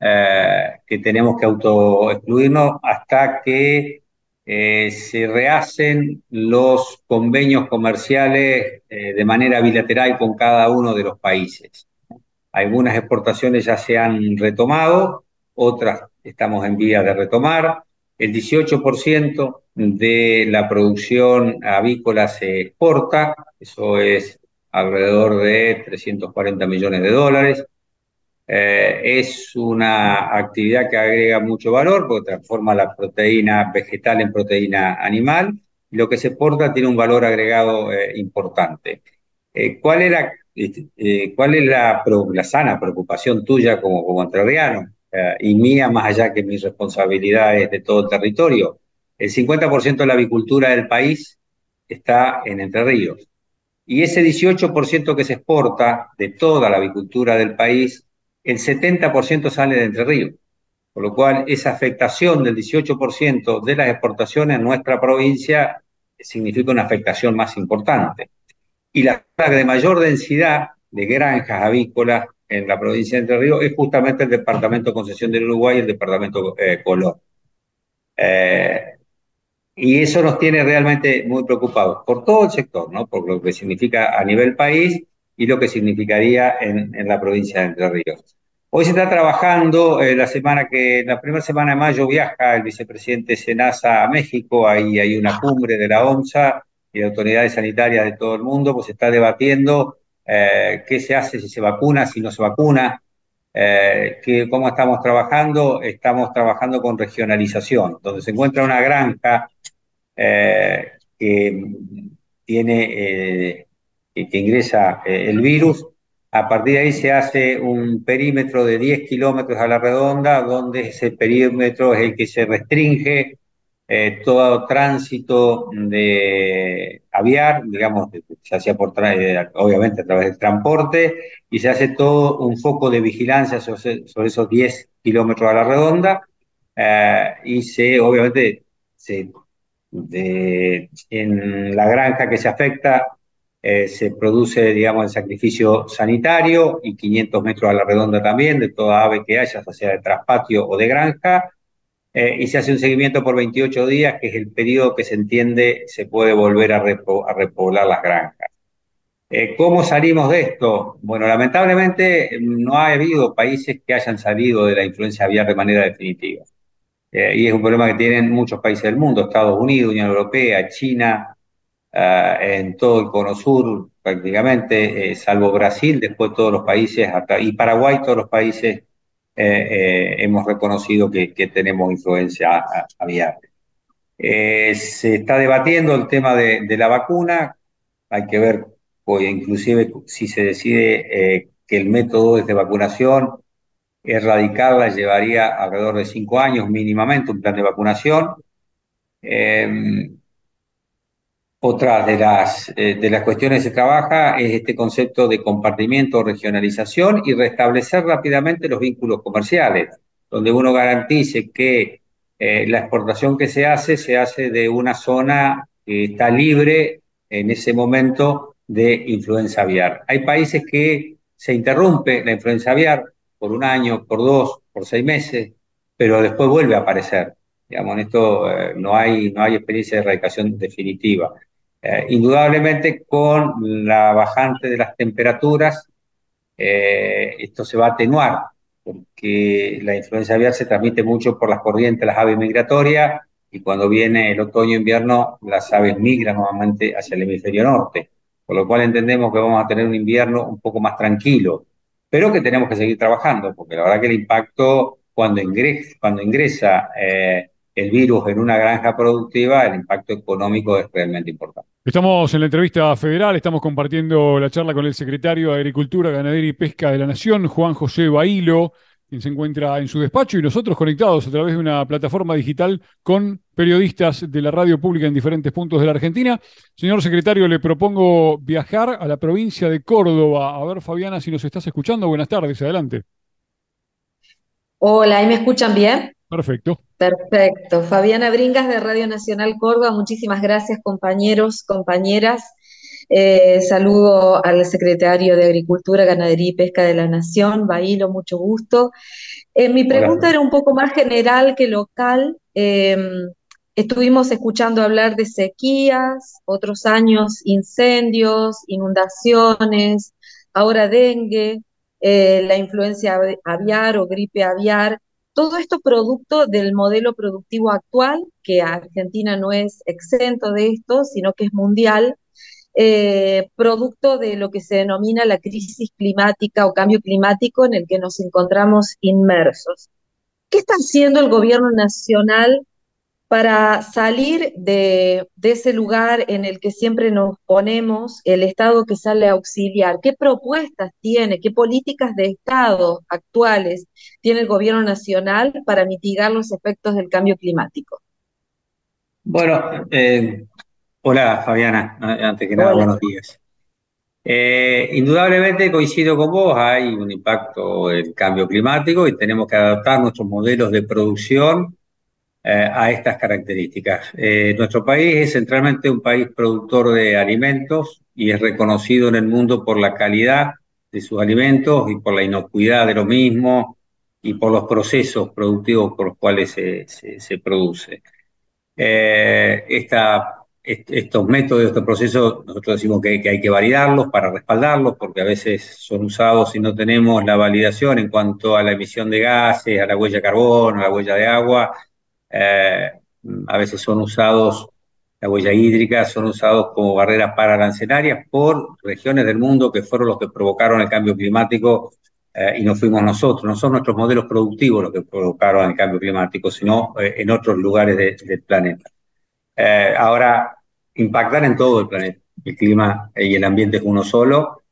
eh, que tenemos que autoexcluirnos hasta que eh, se rehacen los convenios comerciales de manera bilateral con cada uno de los países. Algunas exportaciones ya se han retomado, otras estamos en vía de retomar. El 18% de la producción avícola se exporta, eso es alrededor de 340 millones de dólares. Eh, es una actividad que agrega mucho valor porque transforma la proteína vegetal en proteína animal lo que se exporta tiene un valor agregado eh, importante. Eh, ¿Cuál era este, eh, ¿cuál es la, sana preocupación tuya como, como entrerriano y mía más allá que mis responsabilidades de todo el territorio? El 50% de la avicultura del país está en Entre Ríos. Y ese 18% que se exporta de toda la avicultura del país, el 70% sale de Entre Ríos. Por lo cual, esa afectación del 18% de las exportaciones en nuestra provincia significa una afectación más importante y la de mayor densidad de granjas avícolas en la provincia de Entre Ríos es justamente el departamento Concesión del Uruguay y el departamento eh, Colón. Eh, y eso nos tiene realmente muy preocupados por todo el sector, ¿no? por lo que significa a nivel país y lo que significaría en, la provincia de Entre Ríos. Hoy se está trabajando, eh, la semana que, la primera semana de mayo viaja el vicepresidente Senasa a México, ahí hay una cumbre de la ONSA, y autoridades sanitarias de todo el mundo, pues está debatiendo eh, qué se hace, si se vacuna, si no se vacuna, eh, cómo estamos trabajando. Estamos trabajando con regionalización, donde se encuentra una granja eh, que tiene, que ingresa el virus. A partir de ahí se hace un perímetro de 10 kilómetros a la redonda, donde ese perímetro es el que se restringe eh, todo tránsito de aviar, digamos, se hacía por, eh, obviamente a través del transporte, y se hace todo un foco de vigilancia sobre, esos 10 kilómetros a la redonda, eh, y se, obviamente, se, en la granja que se afecta, se produce, digamos, el sacrificio sanitario y 500 metros a la redonda también de toda ave que haya, ya sea de traspatio o de granja, eh, y se hace un seguimiento por 28 días, que es el periodo que se entiende se puede volver a, repoblar las granjas. Eh, ¿Cómo salimos de esto? Bueno, lamentablemente no ha habido países que hayan salido de la influencia aviar de manera definitiva. Eh, y es un problema que tienen muchos países del mundo, Estados Unidos, Unión Europea, China, en todo el cono sur prácticamente, salvo Brasil, después todos los países, y Paraguay, todos los países eh, eh, hemos reconocido que, tenemos influencia aviar. Eh, se está debatiendo el tema de, la vacuna, hay que ver, pues, inclusive si se decide que el método es de vacunación, erradicarla llevaría alrededor de cinco años mínimamente, un plan de vacunación. Otra de las, eh, de las cuestiones que se trabaja es este concepto de compartimiento, regionalización y restablecer rápidamente los vínculos comerciales, donde uno garantice que eh, la exportación que se hace se hace de una zona que está libre en ese momento de influenza aviar. Hay países que se interrumpe la influenza aviar, por un año, por dos, por seis meses, pero después vuelve a aparecer. Digamos, en esto eh, no, hay, no hay experiencia de erradicación definitiva. Eh, indudablemente con la bajante de las temperaturas, eh, esto se va a atenuar, porque la influencia aviar se transmite mucho por las corrientes, las aves migratorias, y cuando viene el otoño-invierno, las aves migran nuevamente hacia el hemisferio norte, por lo cual entendemos que vamos a tener un invierno un poco más tranquilo, pero que tenemos que seguir trabajando, porque la verdad que el impacto cuando ingresa, cuando ingresa eh, el virus en una granja productiva, el impacto económico es realmente importante. Estamos en la entrevista federal, estamos compartiendo la charla con el secretario de Agricultura, Ganadería y Pesca de la Nación, Juan José Bailo, quien se encuentra en su despacho y nosotros conectados a través de una plataforma digital con periodistas de la radio pública en diferentes puntos de la Argentina. Señor secretario, le propongo viajar a la provincia de Córdoba. A ver, Fabiana, si nos estás escuchando. Buenas tardes, adelante. Hola, ¿ahí me escuchan bien? Perfecto. Perfecto. Fabiana Bringas de Radio Nacional Córdoba, muchísimas gracias compañeros, compañeras. Eh, saludo al secretario de Agricultura, Ganadería y Pesca de la Nación, Bailo, mucho gusto. Eh, mi pregunta era un poco más general que local. Em, estuvimos escuchando hablar de sequías, otros años incendios, inundaciones, ahora dengue, eh, la influencia aviar o gripe aviar. Todo esto producto del modelo productivo actual, que Argentina no es exento de esto, sino que es mundial, eh, producto de lo que se denomina la crisis climática o cambio climático en el que nos encontramos inmersos. ¿Qué está haciendo el gobierno nacional para salir de, ese lugar en el que siempre nos ponemos, el Estado que sale a auxiliar, ¿qué propuestas tiene, qué políticas de Estado actuales tiene el gobierno nacional para mitigar los efectos del cambio climático? Bueno, eh, hola Fabiana, antes que nada, buenos días. Eh, indudablemente coincido con vos, hay un impacto del cambio climático y tenemos que adaptar nuestros modelos de producción eh, a estas características. Eh, nuestro país es centralmente un país productor de alimentos y es reconocido en el mundo por la calidad de sus alimentos y por la inocuidad de lo mismo y por los procesos productivos por los cuales se, se, produce. Eh, estos métodos, estos procesos, nosotros decimos que, hay que validarlos para respaldarlos, porque a veces son usados y no tenemos la validación en cuanto a la emisión de gases, a la huella de carbono, a la huella de agua, eh, a veces son usados, la huella hídrica, son usados como barreras paralancenarias por regiones del mundo que fueron los que provocaron el cambio climático eh, y no fuimos nosotros, no son nuestros modelos productivos los que provocaron el cambio climático, sino eh, en otros lugares del planeta. ahora, impactar en todo el planeta, el clima y el ambiente es uno solo,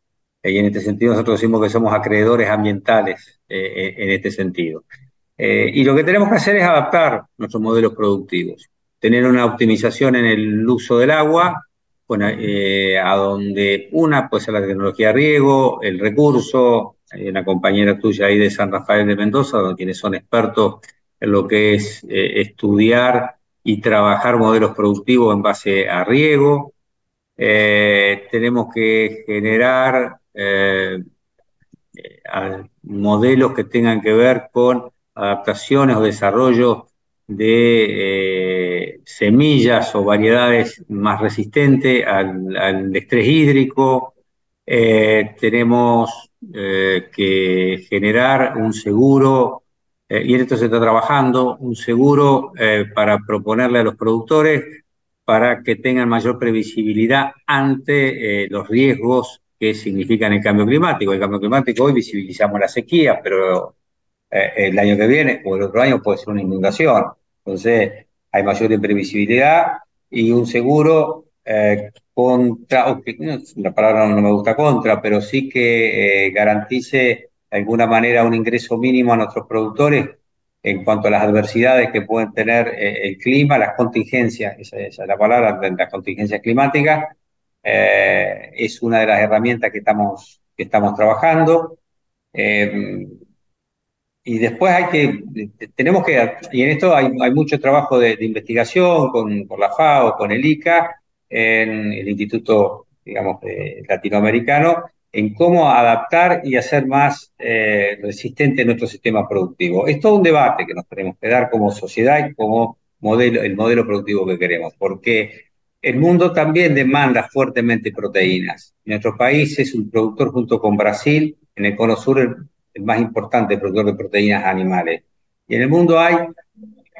y en este sentido nosotros decimos que somos acreedores ambientales en este sentido. Eh, y lo que tenemos que hacer es adaptar nuestros modelos productivos, tener una optimización en el uso del agua, bueno, eh, a donde una puede ser la tecnología riego, el recurso, hay una compañera tuya ahí de San Rafael de Mendoza, quienes son expertos en lo que es eh, estudiar y trabajar modelos productivos en base a riego. tenemos que generar modelos que tengan que ver con adaptaciones o desarrollo de eh, semillas o variedades más resistentes al, estrés hídrico. Eh, tenemos eh, que generar un seguro, y en esto se está trabajando, un seguro para proponerle a los productores para que tengan mayor previsibilidad ante los riesgos que significan el cambio climático. El cambio climático hoy visibilizamos la sequía, pero eh, el año que viene o el otro año puede ser una inundación. Entonces, hay mayor imprevisibilidad y un seguro eh, contra, la palabra no me gusta contra, pero sí que eh, garantice de alguna manera un ingreso mínimo a nuestros productores en cuanto a las adversidades que pueden tener el clima, las contingencias, esa, es la palabra, las contingencias climáticas, es una de las herramientas que estamos, que estamos trabajando. Y después hay que, tenemos que, y en esto hay, mucho trabajo de, investigación con, por la FAO, con el ICA, en el Instituto, digamos, latinoamericano, en cómo adaptar y hacer más eh, resistente nuestro sistema productivo. Es todo un debate que nos tenemos que dar como sociedad y como modelo, el modelo productivo que queremos, porque el mundo también demanda fuertemente proteínas. Nuestro país es un productor junto con Brasil, en el cono sur el, el más importante productor de proteínas animales. Y en el mundo hay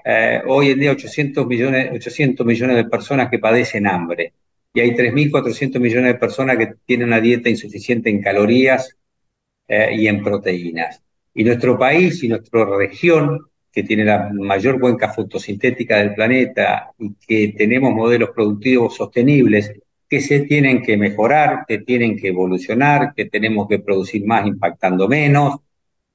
eh, hoy en día 800 millones, 800 millones de personas que padecen hambre y hay 3.400 millones de personas que tienen una dieta insuficiente en calorías eh, y en proteínas. Y nuestro país y nuestra región, que tiene la mayor cuenca fotosintética del planeta y que tenemos modelos productivos sostenibles que se tienen que mejorar, que tienen que evolucionar, que tenemos que producir más impactando menos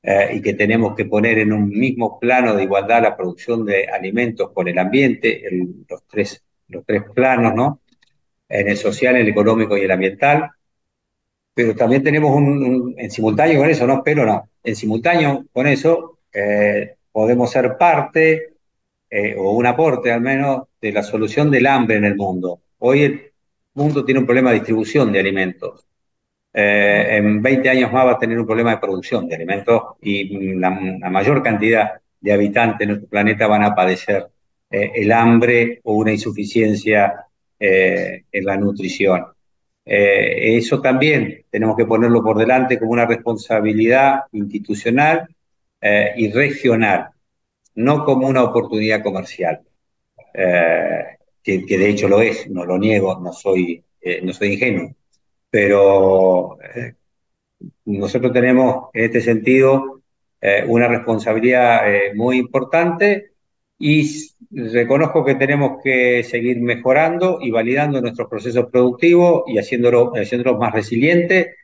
eh, y que tenemos que poner en un mismo plano de igualdad la producción de alimentos con el ambiente, los, tres, los tres planos, ¿no? En el social, el económico y el ambiental, pero también tenemos un, en simultáneo con eso, no, pero no, en simultáneo con eso eh, podemos ser parte, eh, o un aporte al menos, de la solución del hambre en el mundo. Hoy el mundo tiene un problema de distribución de alimentos. Eh, en 20 años más va a tener un problema de producción de alimentos y la, mayor cantidad de habitantes en nuestro planeta van a padecer el hambre o una insuficiencia eh, en la nutrición. Eh, eso también tenemos que ponerlo por delante como una responsabilidad institucional eh, y regional, no como una oportunidad comercial, que, que, de hecho lo es, no lo niego, no soy, no soy ingenuo, pero nosotros tenemos en este sentido una responsabilidad muy importante y reconozco que tenemos que seguir mejorando y validando nuestros procesos productivos y haciéndolo, haciéndolos más resilientes,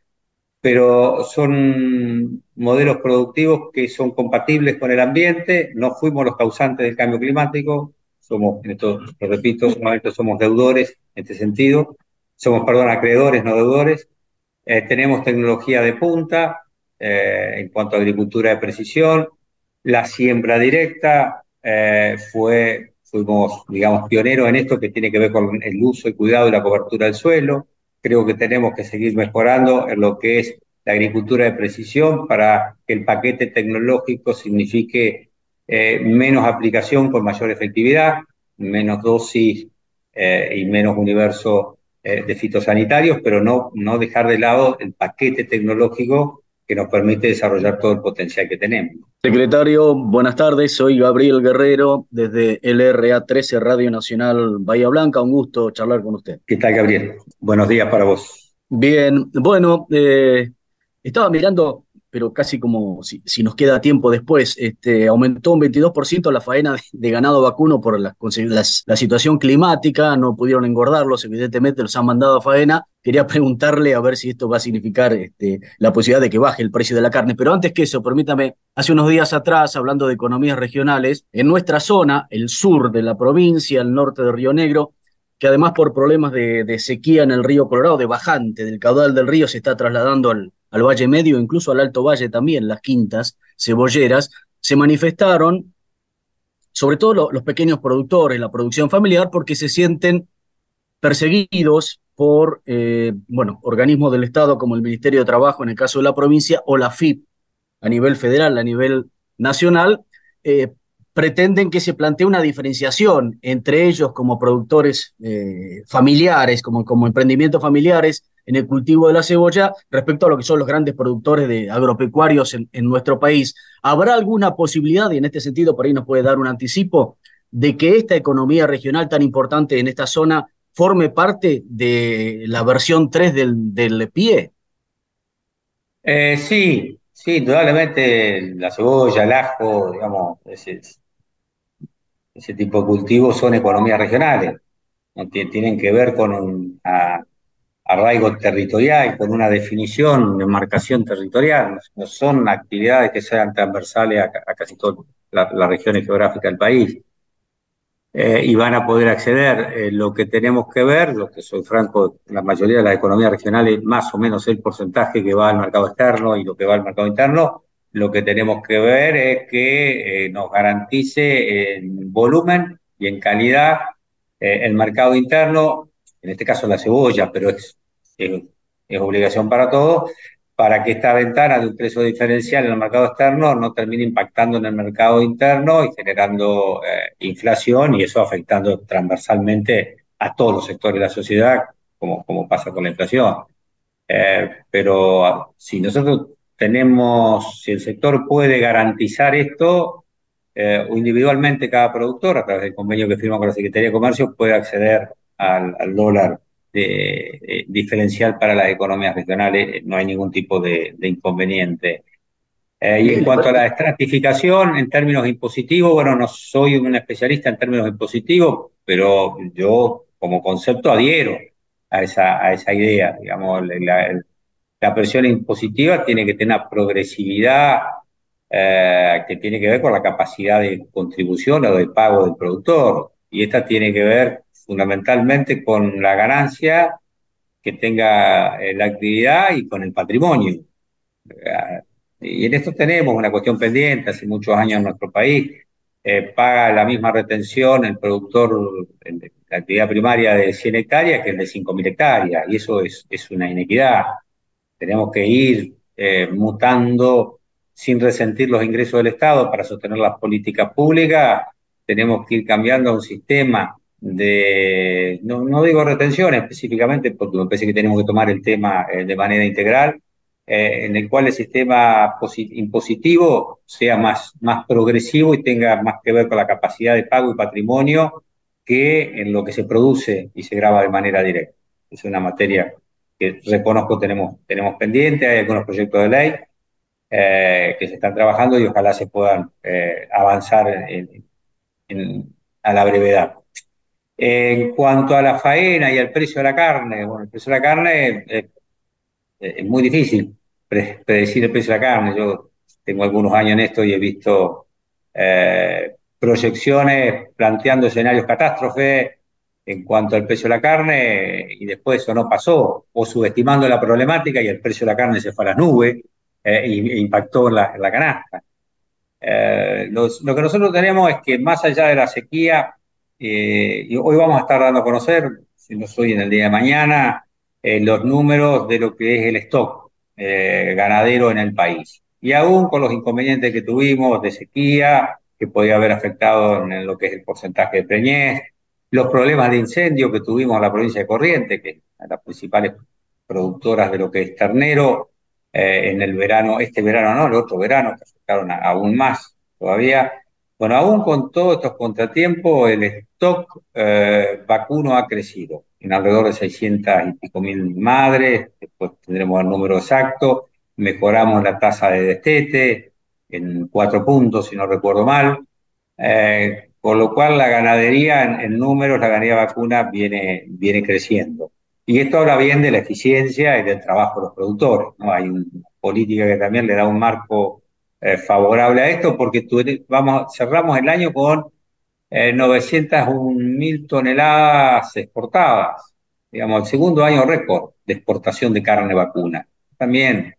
pero son modelos productivos que son compatibles con el ambiente, no fuimos los causantes del cambio climático, somos, en esto lo repito, somos deudores en este sentido, somos, perdón, acreedores, no deudores, eh, tenemos tecnología de punta eh, en cuanto a agricultura de precisión, la siembra directa, eh, fue, fuimos, digamos, pioneros en esto que tiene que ver con el uso y cuidado y la cobertura del suelo. Creo que tenemos que seguir mejorando en lo que es la agricultura de precisión para que el paquete tecnológico signifique eh, menos aplicación con mayor efectividad, menos dosis eh, y menos universo de fitosanitarios, pero no, no dejar de lado el paquete tecnológico que nos permite desarrollar todo el potencial que tenemos. Secretario, buenas tardes. Soy Gabriel Guerrero desde LRA 13 Radio Nacional Bahía Blanca. Un gusto charlar con usted. ¿Qué tal, Gabriel? Buenos días para vos. Bien, bueno, eh, estaba mirando pero casi como si, nos queda tiempo después, este, aumentó un 22% la faena de, ganado vacuno por la, situación climática, no pudieron engordarlos, evidentemente los han mandado a faena. Quería preguntarle a ver si esto va a significar este, la posibilidad de que baje el precio de la carne. Pero antes que eso, permítame, hace unos días atrás, hablando de economías regionales, en nuestra zona, el sur de la provincia, el norte de Río Negro, que además por problemas de sequía en el río Colorado, de bajante del caudal del río, se está trasladando al, al Valle Medio, incluso al Alto Valle también, las quintas cebolleras, se manifestaron, sobre todo los pequeños productores, la producción familiar, porque se sienten perseguidos por, eh, bueno, organismos del Estado como el Ministerio de Trabajo en el caso de la provincia o la FIP a nivel federal, a nivel nacional, eh, pretenden que se plantee una diferenciación entre ellos como productores eh, familiares, como, como emprendimientos familiares, en el cultivo de la cebolla respecto a lo que son los grandes productores de agropecuarios en, nuestro país. ¿Habrá alguna posibilidad, y en este sentido por ahí nos puede dar un anticipo, de que esta economía regional tan importante en esta zona forme parte de la versión 3 del, PIE? Eh, sí, sí, indudablemente la cebolla, el ajo, digamos, ese, tipo de cultivos son economías regionales. Tienen que ver con arraigo territorial, con una definición de marcación territorial, no, son actividades que sean transversales a, casi todas las regiones geográficas del país. Eh, y van a poder acceder. Eh, lo que tenemos que ver, lo que soy franco, la mayoría de las economías regionales, más o menos el porcentaje que va al mercado externo y lo que va al mercado interno, lo que tenemos que ver es que eh, nos garantice en volumen y en calidad el mercado interno en este caso la cebolla, pero es, es obligación para todos, para que esta ventana de un precio diferencial en el mercado externo no termine impactando en el mercado interno y generando eh, inflación y eso afectando transversalmente a todos los sectores de la sociedad, como, como pasa con la inflación. Eh, pero si nosotros tenemos, si el sector puede garantizar esto, eh, individualmente cada productor, a través del convenio que firma con la Secretaría de Comercio, puede acceder al, dólar de, diferencial para las economías regionales, no hay ningún tipo de, inconveniente. Eh, y en cuanto a la estratificación en términos impositivos, bueno, no soy un especialista en términos impositivos, pero yo como concepto adhiero a esa, a esa idea. Digamos, la, la presión impositiva tiene que tener una progresividad eh, que tiene que ver con la capacidad de contribución o de pago del productor. Y esta tiene que ver fundamentalmente con la ganancia que tenga eh, la actividad y con el patrimonio. Eh, y en esto tenemos una cuestión pendiente hace muchos años en nuestro país. paga la misma retención el productor de la actividad primaria de 100 hectáreas que el de 5.000 hectáreas. Y eso es, es una inequidad. Tenemos que ir mutando sin resentir los ingresos del Estado para sostener las políticas públicas, tenemos que ir cambiando a un sistema de, no, digo retención específicamente, porque me parece que tenemos que tomar el tema eh, de manera integral, eh, en el cual el sistema impositivo sea más, más progresivo y tenga más que ver con la capacidad de pago y patrimonio que en lo que se produce y se graba de manera directa. Es una materia que reconozco tenemos, tenemos pendiente, hay algunos proyectos de ley, eh, que se están trabajando y ojalá se puedan avanzar a la brevedad. En cuanto a la faena y al precio de la carne, bueno, el precio de la carne eh, es muy difícil predecir el precio de la carne. Yo tengo algunos años en esto y he visto proyecciones planteando escenarios catástrofes en cuanto al precio de la carne y después eso no pasó, o subestimando la problemática y el precio de la carne se fue a las nubes eh, e impactó en la, canasta. Eh, lo que nosotros tenemos es que más allá de la sequía, eh, y hoy vamos a estar dando a conocer, si no soy en el día de mañana, los números de lo que es el stock ganadero en el país. Y aún con los inconvenientes que tuvimos de sequía, que podía haber afectado en lo que es el porcentaje de preñez, los problemas de incendio que tuvimos en la provincia de Corrientes, que es las principales productoras de lo que es ternero, eh, en el verano, este verano no, el otro verano, que afectaron aún más todavía. Bueno, aún con todos estos contratiempos, el stock eh, vacuno ha crecido en alrededor de 600 y pico mil madres, después tendremos el número exacto, mejoramos la tasa de destete en cuatro puntos, si no recuerdo mal, eh, con lo cual la ganadería en, en, números, la ganadería vacuna viene, viene creciendo. Y esto habla bien de la eficiencia y del trabajo de los productores. Hay una política que también le da un marco eh, favorable a esto porque vamos, cerramos el año con eh, 901 mil toneladas exportadas. Digamos, el segundo año récord de exportación de carne vacuna. También,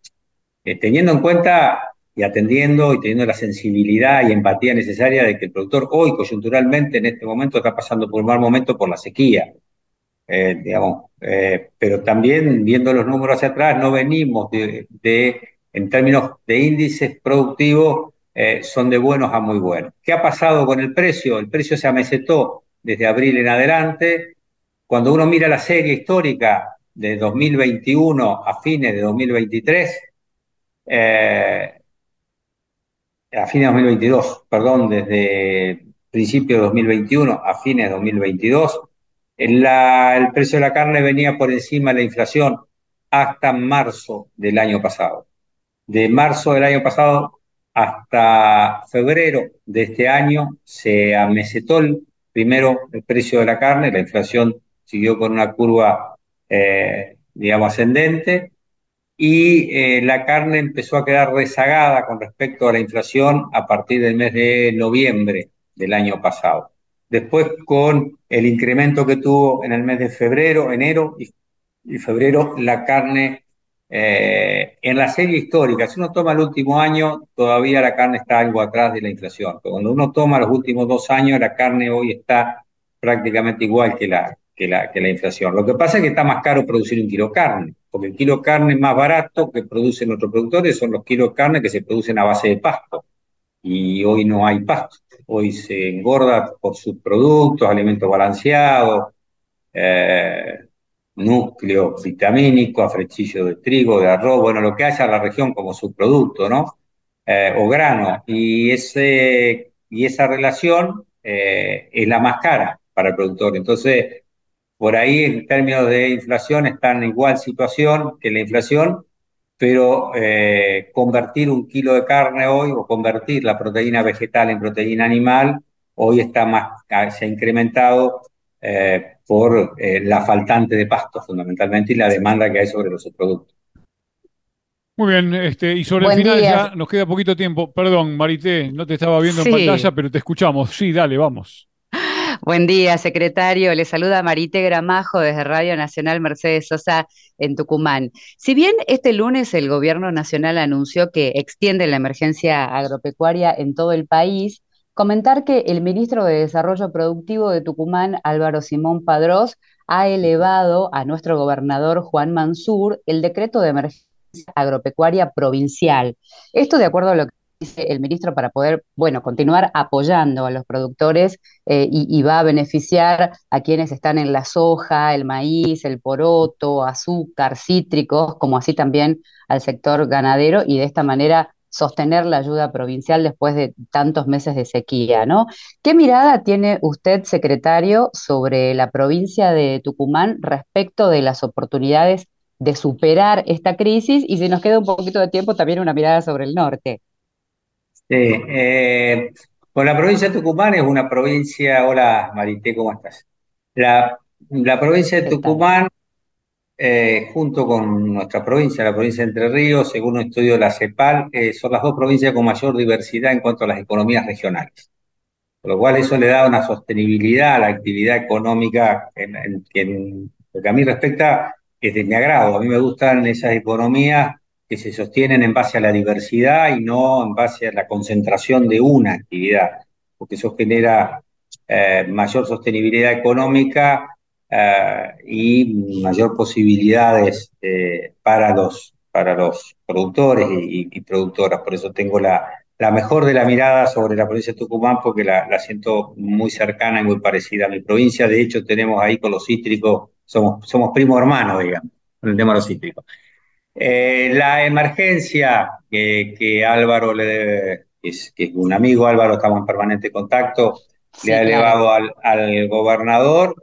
eh, teniendo en cuenta y atendiendo y teniendo la sensibilidad y empatía necesaria de que el productor hoy coyunturalmente en este momento está pasando por un mal momento por la sequía. Eh, digamos, pero también viendo los números hacia atrás, no venimos de, en términos de índices productivos, eh, son de buenos a muy buenos. ¿Qué ha pasado con el precio? El precio se amesetó desde abril en adelante. Cuando uno mira la serie histórica de 2021 a fines de 2023, a fines de 2022, perdón, desde principio de 2021 a fines de 2022, el precio de la carne venía por encima de la inflación hasta marzo del año pasado. De marzo del año pasado hasta febrero de este año se amesetó primero el precio de la carne, la inflación siguió con una curva, eh, digamos, ascendente, y eh, la carne empezó a quedar rezagada con respecto a la inflación a partir del mes de noviembre del año pasado. Después con el incremento que tuvo en el mes de febrero, enero y, febrero, la carne eh, en la serie histórica. Si uno toma el último año, todavía la carne está algo atrás de la inflación. Pero cuando uno toma los últimos dos años, la carne hoy está prácticamente igual que la, que la, inflación. Lo que pasa es que está más caro producir un kilo carne, porque el kilo carne más barato que producen nuestros productores son los kilos carne que se producen a base de pasto. Y hoy no hay pasto. Hoy se engorda por subproductos, alimentos balanceados, eh, núcleo vitamínico, afrechillo de trigo, de arroz, bueno, lo que haya en la región como subproducto, ¿no? Eh, o grano. Y, ese, y esa relación eh, es la más cara para el productor. Entonces, por ahí en términos de inflación están en igual situación que la inflación, pero eh, convertir un kilo de carne hoy o convertir la proteína vegetal en proteína animal hoy está más, se ha incrementado por eh, la faltante de pasto fundamentalmente y la demanda que hay sobre los subproductos. Muy bien, este, y sobre el final ya nos queda poquito tiempo. Perdón, Marité, no te estaba viendo en pantalla, pero te escuchamos. Sí, dale, vamos. Buen día, secretario. Le saluda Marite Gramajo desde Radio Nacional Mercedes Sosa en Tucumán. Si bien este lunes el Gobierno Nacional anunció que extiende la emergencia agropecuaria en todo el país, comentar que el ministro de Desarrollo Productivo de Tucumán, Álvaro Simón Padrós, ha elevado a nuestro gobernador Juan Mansur el decreto de emergencia agropecuaria provincial. Esto de acuerdo a lo que dice el ministro para poder, bueno, continuar apoyando a los productores eh, y, va a beneficiar a quienes están en la soja, el maíz, el poroto, azúcar, cítricos, como así también al sector ganadero y de esta manera sostener la ayuda provincial después de tantos meses de sequía, ¿no? ¿Qué mirada tiene usted, secretario, sobre la provincia de Tucumán respecto de las oportunidades de superar esta crisis? Y si nos queda un poquito de tiempo, también una mirada sobre el norte. Sí, eh, la provincia de Tucumán es una provincia, hola Marité, ¿cómo estás? La, provincia de Tucumán, eh, junto con nuestra provincia, la provincia de Entre Ríos, según un estudio de la CEPAL, eh, son las dos provincias con mayor diversidad en cuanto a las economías regionales. Por lo cual eso le da una sostenibilidad a la actividad económica en, en lo que a mí respecta es de mi agrado. A mí me gustan esas economías que se sostienen en base a la diversidad y no en base a la concentración de una actividad, porque eso genera eh, mayor sostenibilidad económica eh, y mayor posibilidades eh, para, los, para los productores y, productoras. Por eso tengo la, la, mejor de la mirada sobre la provincia de Tucumán, porque la, la, siento muy cercana y muy parecida a mi provincia. De hecho, tenemos ahí con los cítricos, somos, somos primo hermano, digamos, con el tema de los cítricos. Eh, la emergencia que, Álvaro le que es, un amigo, Álvaro, estamos en permanente contacto, le ha elevado al, gobernador,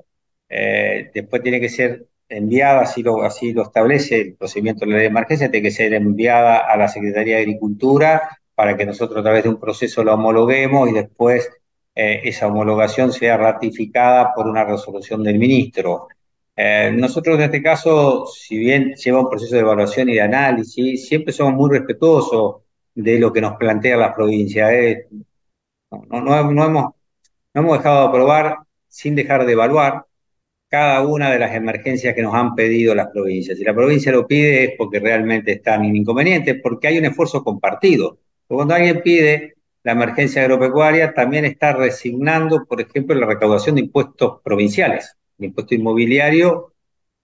eh, después tiene que ser enviada, así lo, establece el procedimiento de la emergencia, tiene que ser enviada a la Secretaría de Agricultura para que nosotros a través de un proceso lo homologuemos y después eh, esa homologación sea ratificada por una resolución del ministro. Eh, nosotros en este caso, si bien lleva un proceso de evaluación y de análisis, siempre somos muy respetuosos de lo que nos plantea la provincia. No hemos dejado de aprobar sin dejar de evaluar cada una de las emergencias que nos han pedido las provincias. Si la provincia lo pide es porque realmente están inconvenientes, porque hay un esfuerzo compartido. cuando alguien pide la emergencia agropecuaria, también está resignando, por ejemplo, la recaudación de impuestos provinciales el impuesto inmobiliario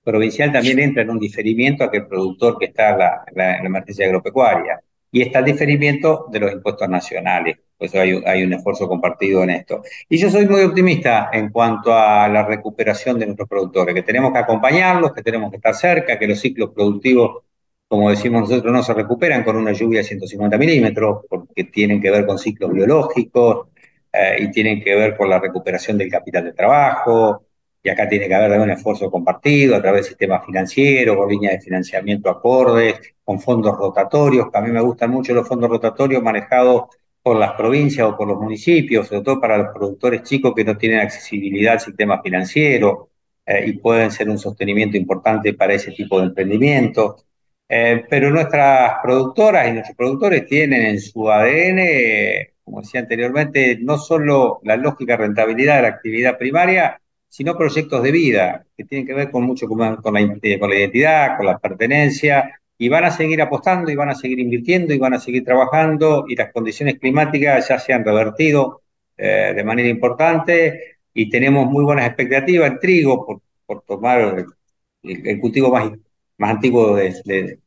provincial también entra en un diferimiento a aquel productor que está en la, emergencia agropecuaria. Y está el diferimiento de los impuestos nacionales. Pues hay, hay un esfuerzo compartido en esto. Y yo soy muy optimista en cuanto a la recuperación de nuestros productores, que tenemos que acompañarlos, que tenemos que estar cerca, que los ciclos productivos, como decimos nosotros, no se recuperan con una lluvia de 150 milímetros, porque tienen que ver con ciclos biológicos eh, y tienen que ver con la recuperación del capital de trabajo, y acá tiene que haber un esfuerzo compartido a través del sistema financiero, con líneas de financiamiento acordes, con fondos rotatorios, a mí me gustan mucho los fondos rotatorios manejados por las provincias o por los municipios, sobre todo para los productores chicos que no tienen accesibilidad al sistema financiero eh, y pueden ser un sostenimiento importante para ese tipo de emprendimiento. Eh, pero nuestras productoras y nuestros productores tienen en su ADN, como decía anteriormente, no solo la lógica rentabilidad de la actividad primaria, sino proyectos de vida que tienen que ver con mucho con la, con la identidad, con la pertenencia, y van a seguir apostando y van a seguir invirtiendo y van a seguir trabajando y las condiciones climáticas ya se han revertido eh, de manera importante y tenemos muy buenas expectativas en trigo, por tomar el, cultivo más, más antiguo de,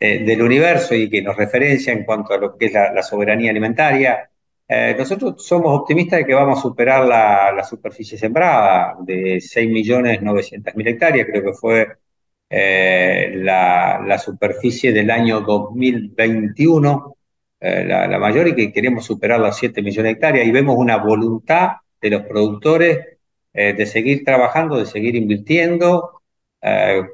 del universo y que nos referencia en cuanto a lo que es la, soberanía alimentaria. Eh, nosotros somos optimistas de que vamos a superar la, superficie sembrada de 6.900.000 hectáreas, creo que fue eh, la, superficie del año 2021, eh, la, mayor, y que queremos superar las 7 millones de hectáreas, y vemos una voluntad de los productores de seguir trabajando, de seguir invirtiendo,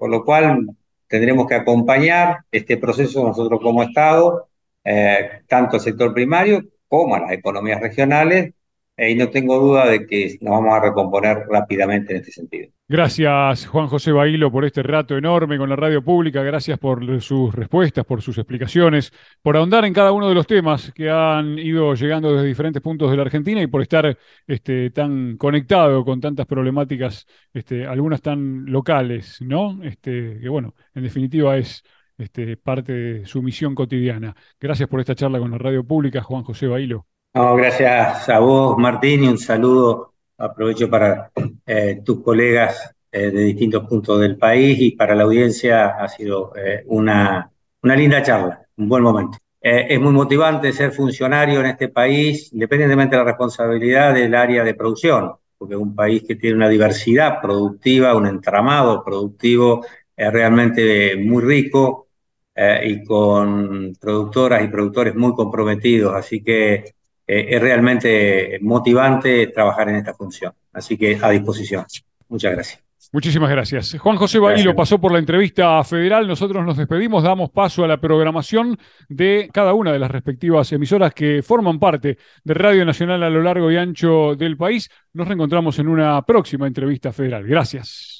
por lo cual tendremos que acompañar este proceso nosotros como Estado, eh, tanto al sector primario como a las economías regionales, y no tengo duda de que nos vamos a recomponer rápidamente en este sentido. Gracias, Juan José Bailo, por este rato enorme con la radio pública. Gracias por sus respuestas, por sus explicaciones, por ahondar en cada uno de los temas que han ido llegando desde diferentes puntos de la Argentina y por estar este, tan conectado con tantas problemáticas, este, algunas tan locales, ¿no? Este, que bueno, en definitiva es este, parte de su misión cotidiana. Gracias por esta charla con la radio pública, Juan José Bailo. No, gracias a vos, Martín, y un saludo aprovecho para eh, tus colegas eh, de distintos puntos del país y para la audiencia ha sido eh, una, una, linda charla, un buen momento. es muy motivante ser funcionario en este país, independientemente de la responsabilidad del área de producción, porque es un país que tiene una diversidad productiva, un entramado productivo realmente muy rico y con productoras y productores muy comprometidos, así que eh, es realmente motivante trabajar en esta función. Así que a disposición. Muchas gracias. Muchísimas gracias. Juan José Bailo pasó por la entrevista federal. Nosotros nos despedimos, damos paso a la programación de cada una de las respectivas emisoras que forman parte de Radio Nacional a lo largo y ancho del país. Nos reencontramos en una próxima entrevista federal. Gracias.